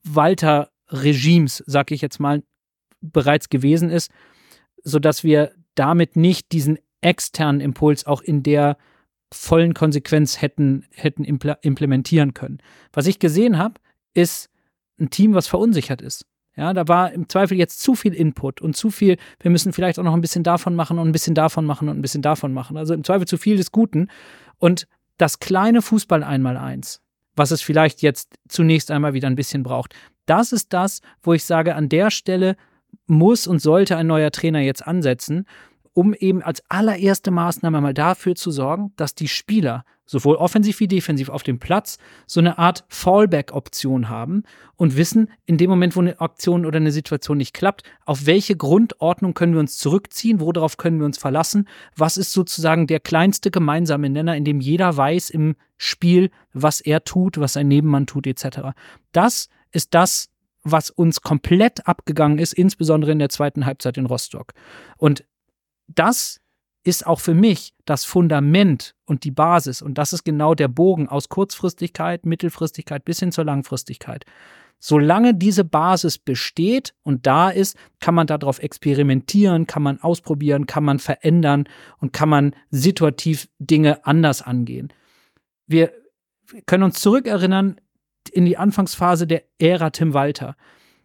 Walter-Regimes, sag ich jetzt mal, bereits gewesen ist, sodass wir damit nicht diesen externen Impuls auch in der vollen Konsequenz hätten, hätten implementieren können. Was ich gesehen habe, ist ein Team, was verunsichert ist. Ja, da war im Zweifel jetzt zu viel Input und zu viel, wir müssen vielleicht auch noch ein bisschen davon machen und ein bisschen davon machen und ein bisschen davon machen. Also im Zweifel zu viel des Guten. Und das kleine Fußball einmal eins, was es vielleicht jetzt zunächst einmal wieder ein bisschen braucht, das ist das, wo ich sage, an der Stelle muss und sollte ein neuer Trainer jetzt ansetzen um eben als allererste Maßnahme mal dafür zu sorgen, dass die Spieler sowohl offensiv wie defensiv auf dem Platz so eine Art Fallback-Option haben und wissen, in dem Moment, wo eine Aktion oder eine Situation nicht klappt, auf welche Grundordnung können wir uns zurückziehen, worauf können wir uns verlassen, was ist sozusagen der kleinste gemeinsame Nenner, in dem jeder weiß im Spiel, was er tut, was sein Nebenmann tut, etc. Das ist das, was uns komplett abgegangen ist, insbesondere in der zweiten Halbzeit in Rostock. Und das ist auch für mich das Fundament und die Basis. Und das ist genau der Bogen aus Kurzfristigkeit, Mittelfristigkeit bis hin zur Langfristigkeit. Solange diese Basis besteht und da ist, kann man darauf experimentieren, kann man ausprobieren, kann man verändern und kann man situativ Dinge anders angehen. Wir können uns zurückerinnern in die Anfangsphase der Ära Tim Walter.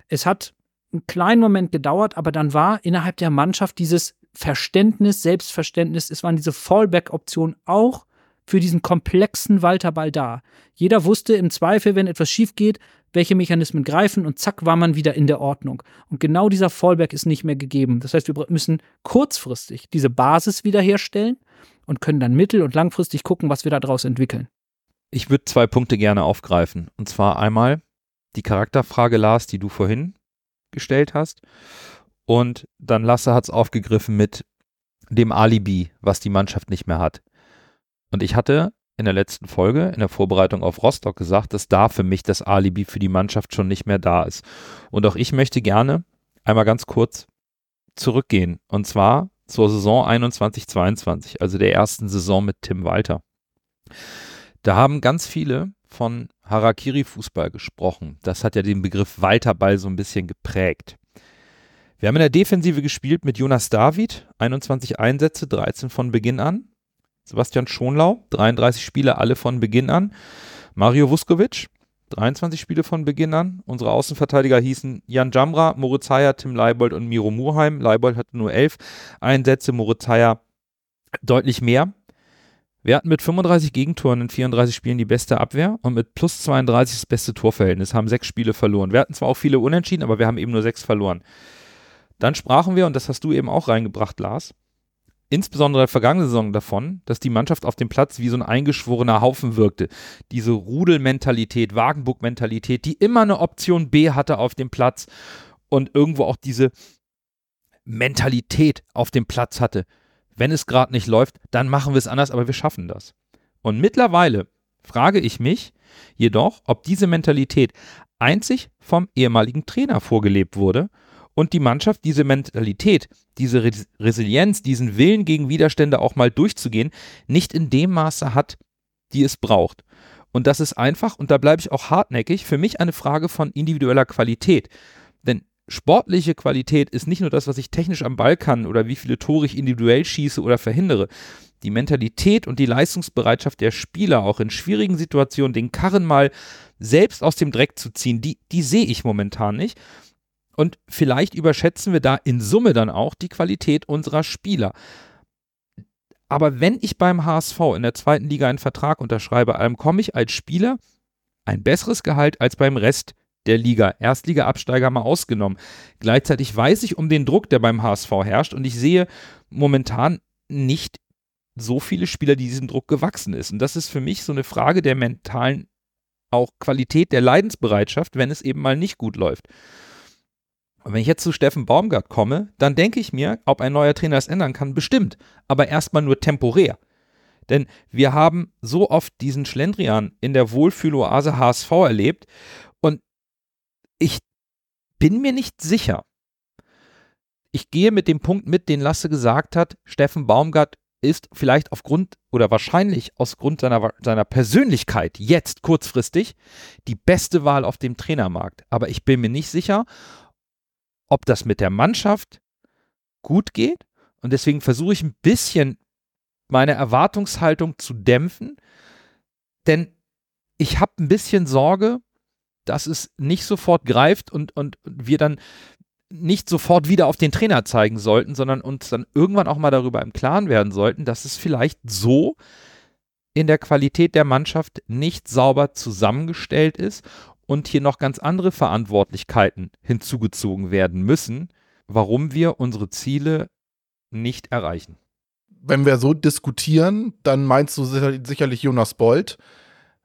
Es hat einen kleinen Moment gedauert, aber dann war innerhalb der Mannschaft dieses Verständnis, Selbstverständnis, es waren diese Fallback-Optionen auch für diesen komplexen Walterball da. Jeder wusste im Zweifel, wenn etwas schief geht, welche Mechanismen greifen und zack war man wieder in der Ordnung. Und genau dieser Fallback ist nicht mehr gegeben. Das heißt, wir müssen kurzfristig diese Basis wiederherstellen und können dann mittel- und langfristig gucken, was wir daraus entwickeln. Ich würde zwei Punkte gerne aufgreifen. Und zwar einmal die Charakterfrage, Lars, die du vorhin gestellt hast. Und dann Lasse hat es aufgegriffen mit dem Alibi, was die Mannschaft nicht mehr hat. Und ich hatte in der letzten Folge, in der Vorbereitung auf Rostock gesagt, dass da für mich das Alibi für die Mannschaft schon nicht mehr da ist. Und auch ich möchte gerne einmal ganz kurz zurückgehen. Und zwar zur Saison 21-22, also der ersten Saison mit Tim Walter. Da haben ganz viele von Harakiri-Fußball gesprochen. Das hat ja den Begriff Walterball so ein bisschen geprägt. Wir haben in der Defensive gespielt mit Jonas David, 21 Einsätze, 13 von Beginn an. Sebastian Schonlau, 33 Spiele, alle von Beginn an. Mario Vuskovic, 23 Spiele von Beginn an. Unsere Außenverteidiger hießen Jan Jamra, Moritz Heyer, Tim Leibold und Miro Murheim. Leibold hatte nur 11 Einsätze, Moritz Heyer deutlich mehr. Wir hatten mit 35 Gegentoren in 34 Spielen die beste Abwehr und mit plus 32 das beste Torverhältnis, haben sechs Spiele verloren. Wir hatten zwar auch viele Unentschieden, aber wir haben eben nur sechs verloren. Dann sprachen wir, und das hast du eben auch reingebracht, Lars, insbesondere der vergangene Saison davon, dass die Mannschaft auf dem Platz wie so ein eingeschworener Haufen wirkte. Diese Rudelmentalität, Wagenburg-Mentalität, die immer eine Option B hatte auf dem Platz und irgendwo auch diese Mentalität auf dem Platz hatte. Wenn es gerade nicht läuft, dann machen wir es anders, aber wir schaffen das. Und mittlerweile frage ich mich jedoch, ob diese Mentalität einzig vom ehemaligen Trainer vorgelebt wurde und die Mannschaft diese Mentalität, diese Res Resilienz, diesen Willen gegen Widerstände auch mal durchzugehen, nicht in dem Maße hat, die es braucht. Und das ist einfach, und da bleibe ich auch hartnäckig, für mich eine Frage von individueller Qualität. Denn sportliche Qualität ist nicht nur das, was ich technisch am Ball kann oder wie viele Tore ich individuell schieße oder verhindere. Die Mentalität und die Leistungsbereitschaft der Spieler, auch in schwierigen Situationen den Karren mal selbst aus dem Dreck zu ziehen, die, die sehe ich momentan nicht. Und vielleicht überschätzen wir da in Summe dann auch die Qualität unserer Spieler. Aber wenn ich beim HSV in der zweiten Liga einen Vertrag unterschreibe, dann komme ich als Spieler ein besseres Gehalt als beim Rest der Liga. Erstliga-Absteiger mal ausgenommen. Gleichzeitig weiß ich um den Druck, der beim HSV herrscht und ich sehe momentan nicht so viele Spieler, die diesem Druck gewachsen ist. Und das ist für mich so eine Frage der mentalen auch Qualität der Leidensbereitschaft, wenn es eben mal nicht gut läuft. Und wenn ich jetzt zu Steffen Baumgart komme, dann denke ich mir, ob ein neuer Trainer es ändern kann, bestimmt, aber erstmal nur temporär. Denn wir haben so oft diesen Schlendrian in der Wohlfühloase HSV erlebt und ich bin mir nicht sicher. Ich gehe mit dem Punkt mit, den Lasse gesagt hat, Steffen Baumgart ist vielleicht aufgrund oder wahrscheinlich aus Grund seiner, seiner Persönlichkeit jetzt kurzfristig die beste Wahl auf dem Trainermarkt. Aber ich bin mir nicht sicher, ob das mit der Mannschaft gut geht. Und deswegen versuche ich ein bisschen meine Erwartungshaltung zu dämpfen. Denn ich habe ein bisschen Sorge, dass es nicht sofort greift und, und wir dann nicht sofort wieder auf den Trainer zeigen sollten, sondern uns dann irgendwann auch mal darüber im Klaren werden sollten, dass es vielleicht so in der Qualität der Mannschaft nicht sauber zusammengestellt ist und hier noch ganz andere Verantwortlichkeiten hinzugezogen werden müssen, warum wir unsere Ziele nicht erreichen. Wenn wir so diskutieren, dann meinst du sicherlich Jonas Bold,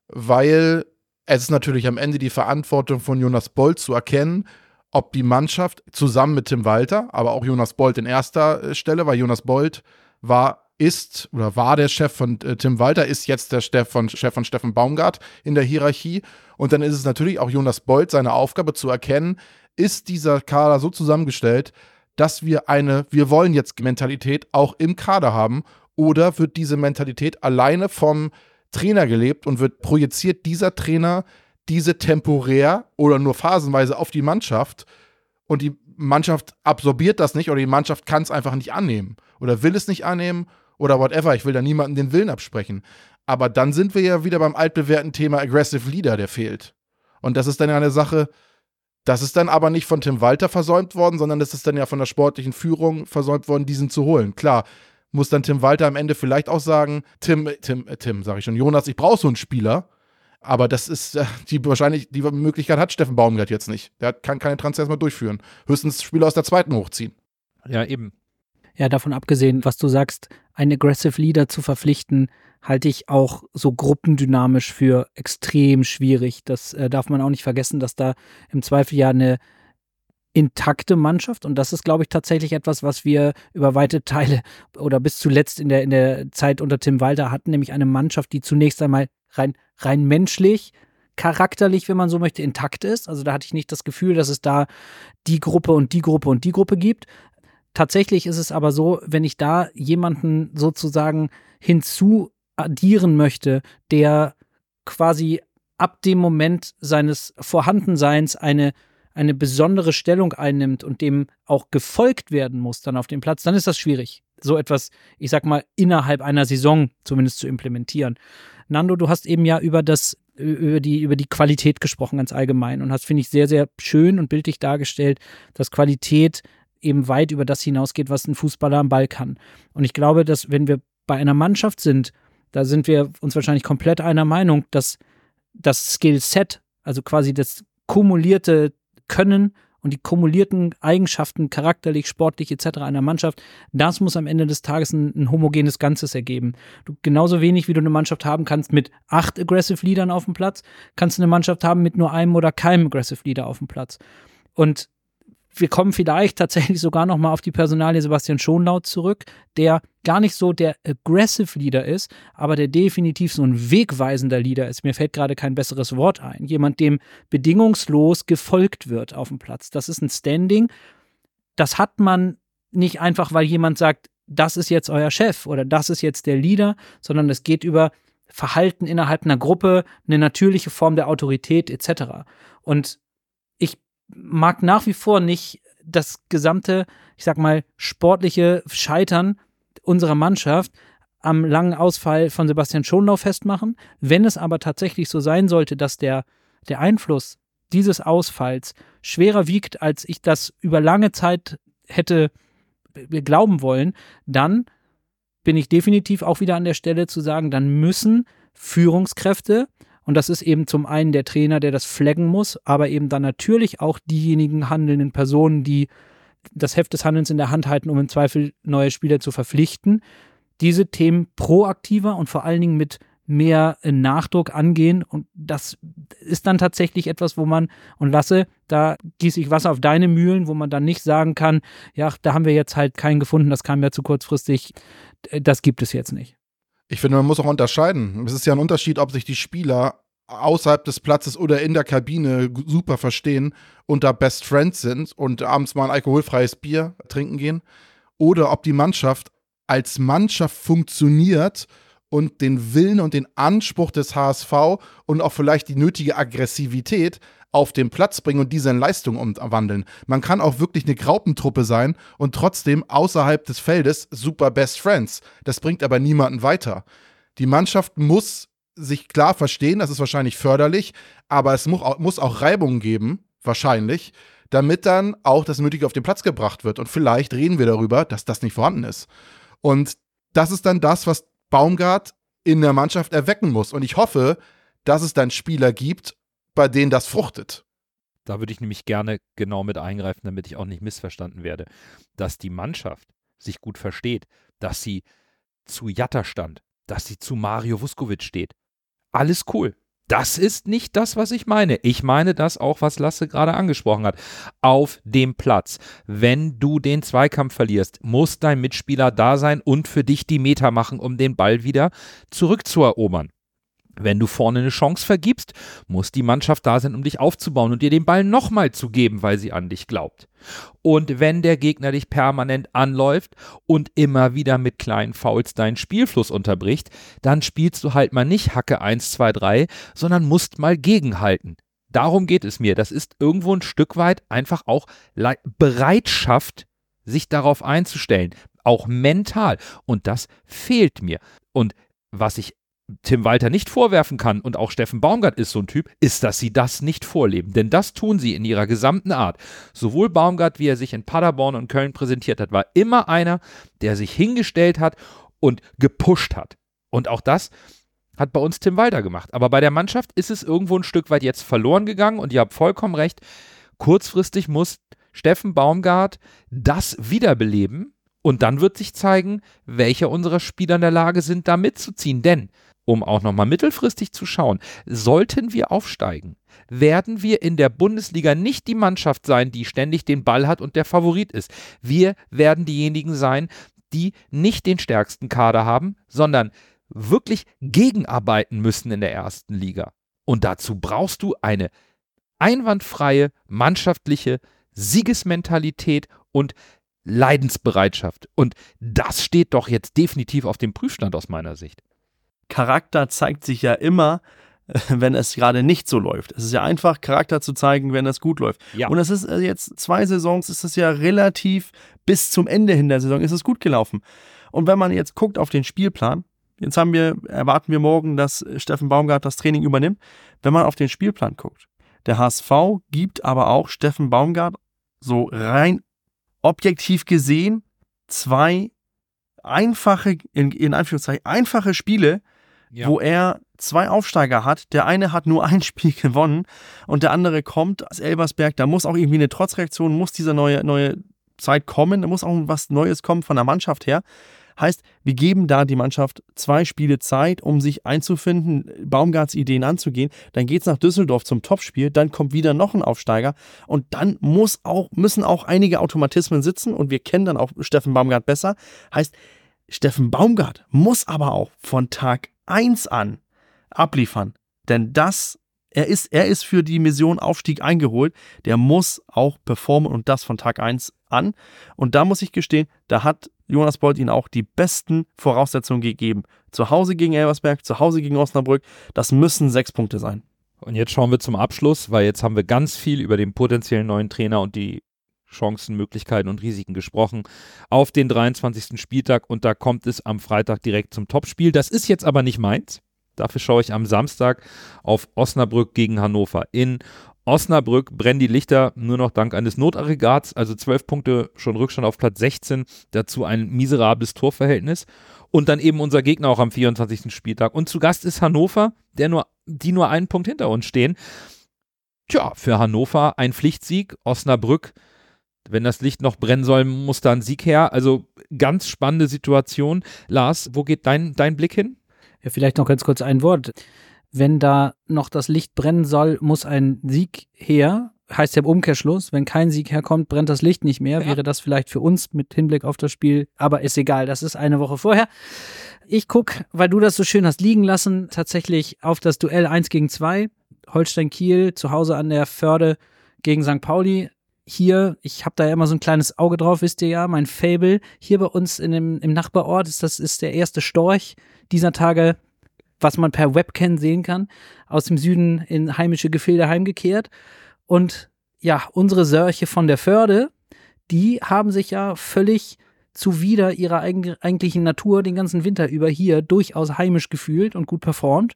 weil es ist natürlich am Ende die Verantwortung von Jonas Bold zu erkennen, ob die Mannschaft zusammen mit Tim Walter, aber auch Jonas Bold in erster Stelle, weil Jonas Bold war ist oder war der Chef von äh, Tim Walter, ist jetzt der Chef von, Chef von Steffen Baumgart in der Hierarchie. Und dann ist es natürlich auch Jonas Beuth seine Aufgabe zu erkennen, ist dieser Kader so zusammengestellt, dass wir eine, wir wollen jetzt Mentalität auch im Kader haben? Oder wird diese Mentalität alleine vom Trainer gelebt und wird projiziert dieser Trainer diese temporär oder nur phasenweise auf die Mannschaft? Und die Mannschaft absorbiert das nicht oder die Mannschaft kann es einfach nicht annehmen oder will es nicht annehmen oder whatever. Ich will da niemandem den Willen absprechen. Aber dann sind wir ja wieder beim altbewährten Thema Aggressive Leader, der fehlt. Und das ist dann ja eine Sache, Das ist dann aber nicht von Tim Walter versäumt worden, sondern das ist dann ja von der sportlichen Führung versäumt worden, diesen zu holen. Klar, muss dann Tim Walter am Ende vielleicht auch sagen, Tim, Tim, äh, Tim, sage ich schon, Jonas, ich brauche so einen Spieler. Aber das ist äh, die wahrscheinlich, die Möglichkeit hat Steffen Baumgart jetzt nicht. Der kann keine Transfers mehr durchführen. Höchstens Spieler aus der zweiten hochziehen. Ja, eben. Ja, davon abgesehen, was du sagst, einen Aggressive Leader zu verpflichten, halte ich auch so gruppendynamisch für extrem schwierig. Das äh, darf man auch nicht vergessen, dass da im Zweifel ja eine intakte Mannschaft und das ist, glaube ich, tatsächlich etwas, was wir über weite Teile oder bis zuletzt in der, in der Zeit unter Tim Walter hatten, nämlich eine Mannschaft, die zunächst einmal rein, rein menschlich, charakterlich, wenn man so möchte, intakt ist. Also da hatte ich nicht das Gefühl, dass es da die Gruppe und die Gruppe und die Gruppe gibt. Tatsächlich ist es aber so, wenn ich da jemanden sozusagen hinzu addieren möchte, der quasi ab dem Moment seines Vorhandenseins eine, eine besondere Stellung einnimmt und dem auch gefolgt werden muss dann auf dem Platz, dann ist das schwierig, so etwas, ich sag mal, innerhalb einer Saison zumindest zu implementieren. Nando, du hast eben ja über das über die, über die Qualität gesprochen ganz allgemein und hast, finde ich, sehr, sehr schön und bildlich dargestellt, dass Qualität eben weit über das hinausgeht, was ein Fußballer am Ball kann. Und ich glaube, dass wenn wir bei einer Mannschaft sind, da sind wir uns wahrscheinlich komplett einer Meinung, dass das Skillset, also quasi das kumulierte Können und die kumulierten Eigenschaften, charakterlich, sportlich etc. einer Mannschaft, das muss am Ende des Tages ein, ein, homogenes Ganzes ergeben. Du, genauso wenig, wie du eine Mannschaft haben kannst mit acht Aggressive Leadern auf dem Platz, kannst du eine Mannschaft haben mit nur einem oder keinem Aggressive Leader auf dem Platz. Und wir kommen vielleicht tatsächlich sogar noch mal auf die Personalie Sebastian Schonlaut zurück, der gar nicht so der aggressive Leader ist, aber der definitiv so ein wegweisender Leader ist. Mir fällt gerade kein besseres Wort ein. Jemand, dem bedingungslos gefolgt wird auf dem Platz. Das ist ein Standing. Das hat man nicht einfach, weil jemand sagt, das ist jetzt euer Chef oder das ist jetzt der Leader, sondern es geht über Verhalten innerhalb einer Gruppe, eine natürliche Form der Autorität etc. Und mag nach wie vor nicht das gesamte, ich sag mal, sportliche Scheitern unserer Mannschaft am langen Ausfall von Sebastian Schonlau festmachen. Wenn es aber tatsächlich so sein sollte, dass der, der Einfluss dieses Ausfalls schwerer wiegt, als ich das über lange Zeit hätte glauben wollen, dann bin ich definitiv auch wieder an der Stelle zu sagen, dann müssen Führungskräfte und das ist eben zum einen der Trainer, der das flaggen muss, aber eben dann natürlich auch diejenigen handelnden Personen, die das Heft des Handelns in der Hand halten, um im Zweifel neue Spieler zu verpflichten, diese Themen proaktiver und vor allen Dingen mit mehr Nachdruck angehen. Und das ist dann tatsächlich etwas, wo man, und lasse, da gieße ich Wasser auf deine Mühlen, wo man dann nicht sagen kann, ja, da haben wir jetzt halt keinen gefunden, das kam ja zu kurzfristig, das gibt es jetzt nicht. Ich finde, man muss auch unterscheiden. Es ist ja ein Unterschied, ob sich die Spieler außerhalb des Platzes oder in der Kabine super verstehen und da Best Friends sind und abends mal ein alkoholfreies Bier trinken gehen. Oder ob die Mannschaft als Mannschaft funktioniert und den Willen und den Anspruch des HSV und auch vielleicht die nötige Aggressivität auf den Platz bringen und diese in Leistung umwandeln. Man kann auch wirklich eine Graupentruppe sein und trotzdem außerhalb des Feldes super Best Friends. Das bringt aber niemanden weiter. Die Mannschaft muss sich klar verstehen, das ist wahrscheinlich förderlich, aber es muss auch, muss auch Reibung geben, wahrscheinlich, damit dann auch das Nötige auf den Platz gebracht wird. Und vielleicht reden wir darüber, dass das nicht vorhanden ist. Und das ist dann das, was Baumgart in der Mannschaft erwecken muss. Und ich hoffe, dass es dann Spieler gibt, bei denen das fruchtet. Da würde ich nämlich gerne genau mit eingreifen, damit ich auch nicht missverstanden werde, dass die Mannschaft sich gut versteht, dass sie zu Jatta stand, dass sie zu Mario Vuskovic steht. Alles cool. Das ist nicht das, was ich meine. Ich meine das auch, was Lasse gerade angesprochen hat. Auf dem Platz. Wenn du den Zweikampf verlierst, muss dein Mitspieler da sein und für dich die Meter machen, um den Ball wieder zurückzuerobern. Wenn du vorne eine Chance vergibst, muss die Mannschaft da sein, um dich aufzubauen und dir den Ball nochmal zu geben, weil sie an dich glaubt. Und wenn der Gegner dich permanent anläuft und immer wieder mit kleinen Fouls deinen Spielfluss unterbricht, dann spielst du halt mal nicht Hacke 1, 2, 3, sondern musst mal gegenhalten. Darum geht es mir. Das ist irgendwo ein Stück weit einfach auch Bereitschaft, sich darauf einzustellen. Auch mental. Und das fehlt mir. Und was ich Tim Walter nicht vorwerfen kann, und auch Steffen Baumgart ist so ein Typ, ist, dass sie das nicht vorleben. Denn das tun sie in ihrer gesamten Art. Sowohl Baumgart, wie er sich in Paderborn und Köln präsentiert hat, war immer einer, der sich hingestellt hat und gepusht hat. Und auch das hat bei uns Tim Walter gemacht. Aber bei der Mannschaft ist es irgendwo ein Stück weit jetzt verloren gegangen und ihr habt vollkommen recht. Kurzfristig muss Steffen Baumgart das wiederbeleben und dann wird sich zeigen, welche unserer Spieler in der Lage sind, da mitzuziehen. Denn, um auch nochmal mittelfristig zu schauen, sollten wir aufsteigen, werden wir in der Bundesliga nicht die Mannschaft sein, die ständig den Ball hat und der Favorit ist. Wir werden diejenigen sein, die nicht den stärksten Kader haben, sondern wirklich gegenarbeiten müssen in der ersten Liga. Und dazu brauchst du eine einwandfreie mannschaftliche Siegesmentalität und Leidensbereitschaft. Und das steht doch jetzt definitiv auf dem Prüfstand aus meiner Sicht. Charakter zeigt sich ja immer, wenn es gerade nicht so läuft. Es ist ja einfach, Charakter zu zeigen, wenn es gut läuft. Ja. Und es ist äh, jetzt zwei Saisons, ist es ja relativ bis zum Ende hin der Saison ist es gut gelaufen. Und wenn man jetzt guckt auf den Spielplan, jetzt haben wir, erwarten wir morgen, dass Steffen Baumgart das Training übernimmt. Wenn man auf den Spielplan guckt, der HSV gibt aber auch Steffen Baumgart so rein objektiv gesehen zwei einfache, in, in Anführungszeichen, einfache Spiele, Ja. wo er zwei Aufsteiger hat. Der eine hat nur ein Spiel gewonnen und der andere kommt aus Elversberg. Da muss auch irgendwie eine Trotzreaktion, muss diese neue, neue Zeit kommen. Da muss auch was Neues kommen von der Mannschaft her. Heißt, wir geben da die Mannschaft zwei Spiele Zeit, um sich einzufinden, Baumgarts Ideen anzugehen. Dann geht's nach Düsseldorf zum Topspiel, dann kommt wieder noch ein Aufsteiger und dann muss auch, müssen auch einige Automatismen sitzen und wir kennen dann auch Steffen Baumgart besser. Heißt, Steffen Baumgart muss aber auch von Tag 1 an abliefern. Denn das, er ist, er ist für die Mission Aufstieg eingeholt. Der muss auch performen und das von Tag 1 an. Und da muss ich gestehen, da hat Jonas Bolt ihnen auch die besten Voraussetzungen gegeben. Zu Hause gegen Elversberg, zu Hause gegen Osnabrück. Das müssen sechs Punkte sein. Und jetzt schauen wir zum Abschluss, weil jetzt haben wir ganz viel über den potenziellen neuen Trainer und die Chancen, Möglichkeiten und Risiken gesprochen auf den 23. Spieltag und da kommt es am Freitag direkt zum Topspiel. Das ist jetzt aber nicht meins. Dafür schaue ich am Samstag auf Osnabrück gegen Hannover. In Osnabrück brennen die Lichter nur noch dank eines Notaggregats, also zwölf Punkte schon Rückstand auf Platz 16, dazu ein miserables Torverhältnis und dann eben unser Gegner auch am 24. Spieltag. Und zu Gast ist Hannover, der nur, die nur einen Punkt hinter uns stehen. Tja, für Hannover ein Pflichtsieg, Osnabrück, wenn das Licht noch brennen soll, muss da ein Sieg her. Also ganz spannende Situation. Lars, wo geht dein, dein Blick hin? Ja, vielleicht noch ganz kurz ein Wort. Wenn da noch das Licht brennen soll, muss ein Sieg her. Heißt ja im Umkehrschluss, wenn kein Sieg herkommt, brennt das Licht nicht mehr. Ja. Wäre das vielleicht für uns mit Hinblick auf das Spiel, aber ist egal, das ist eine Woche vorher. Ich guck, weil du das so schön hast liegen lassen, tatsächlich auf das Duell 1 gegen 2. Holstein Kiel zu Hause an der Förde gegen St. Pauli. Hier, ich habe da ja immer so ein kleines Auge drauf, wisst ihr ja, mein Fable. Hier bei uns in dem, im Nachbarort ist das ist der erste Storch dieser Tage, was man per Webcam sehen kann, aus dem Süden in heimische Gefilde heimgekehrt. Und ja, unsere Sörche von der Förde, die haben sich ja völlig zuwider ihrer eigen- eigentlichen Natur den ganzen Winter über hier durchaus heimisch gefühlt und gut performt.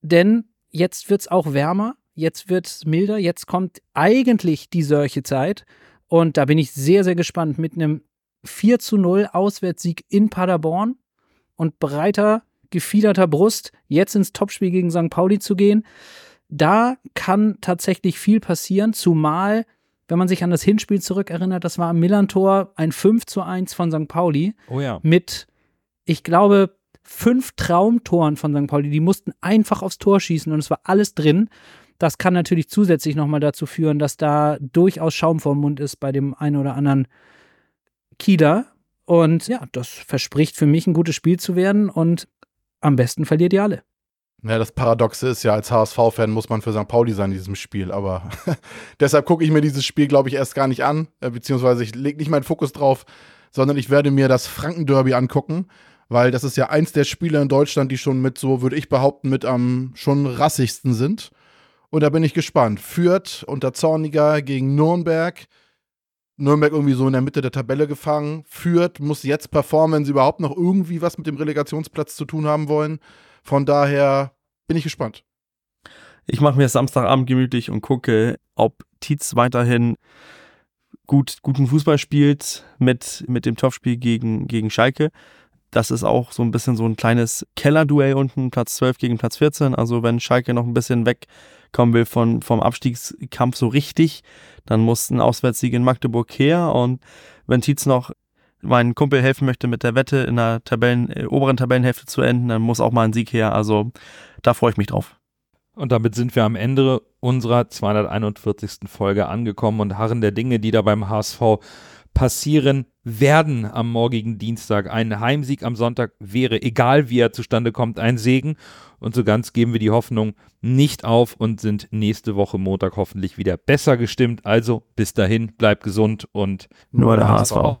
Denn jetzt wird's auch wärmer, jetzt wird's milder, jetzt kommt eigentlich die Sörchezeit. Und da bin ich sehr, sehr gespannt mit einem 4 zu 0 Auswärtssieg in Paderborn und breiter, gefiederter Brust jetzt ins Topspiel gegen St. Pauli zu gehen. Da kann tatsächlich viel passieren, zumal, wenn man sich an das Hinspiel zurückerinnert, das war am Millantor ein 5 zu 1 von St. Pauli Oh ja. mit, ich glaube, fünf Traumtoren von St. Pauli. Die mussten einfach aufs Tor schießen und es war alles drin. Das kann natürlich zusätzlich nochmal dazu führen, dass da durchaus Schaum vor dem Mund ist bei dem einen oder anderen Kieler. Und ja, das verspricht für mich ein gutes Spiel zu werden und am besten verliert ihr alle. Ja, das Paradoxe ist ja, als HSV-Fan muss man für St. Pauli sein in diesem Spiel. Aber deshalb gucke ich mir dieses Spiel, glaube ich, erst gar nicht an. Äh, beziehungsweise ich lege nicht meinen Fokus drauf, sondern ich werde mir das Franken-Derby angucken. Weil das ist ja eins der Spiele in Deutschland, die schon mit so, würde ich behaupten, mit am schon rassigsten sind. Und da bin ich gespannt. Fürth unter Zorniger gegen Nürnberg. Nürnberg irgendwie so in der Mitte der Tabelle gefangen. Fürth muss jetzt performen, wenn sie überhaupt noch irgendwie was mit dem Relegationsplatz zu tun haben wollen. Von daher bin ich gespannt. Ich mache mir Samstagabend gemütlich und gucke, ob Tietz weiterhin gut, guten Fußball spielt mit, mit dem Topspiel gegen, gegen Schalke. Das ist auch so ein bisschen so ein kleines Kellerduell unten, Platz 12 gegen Platz 14. Also wenn Schalke noch ein bisschen wegkommen will von, vom Abstiegskampf so richtig, dann muss ein Auswärtssieg in Magdeburg her. Und wenn Tietz noch meinen Kumpel helfen möchte, mit der Wette in der Tabellen, äh, oberen Tabellenhälfte zu enden, dann muss auch mal ein Sieg her. Also da freue ich mich drauf. Und damit sind wir am Ende unserer 241. Folge angekommen und harren der Dinge, die da beim HSV passieren werden am morgigen Dienstag. Ein Heimsieg am Sonntag wäre, egal wie er zustande kommt, ein Segen. Und so ganz geben wir die Hoffnung nicht auf und sind nächste Woche Montag hoffentlich wieder besser gestimmt. Also bis dahin, bleibt gesund und Nur der HSV.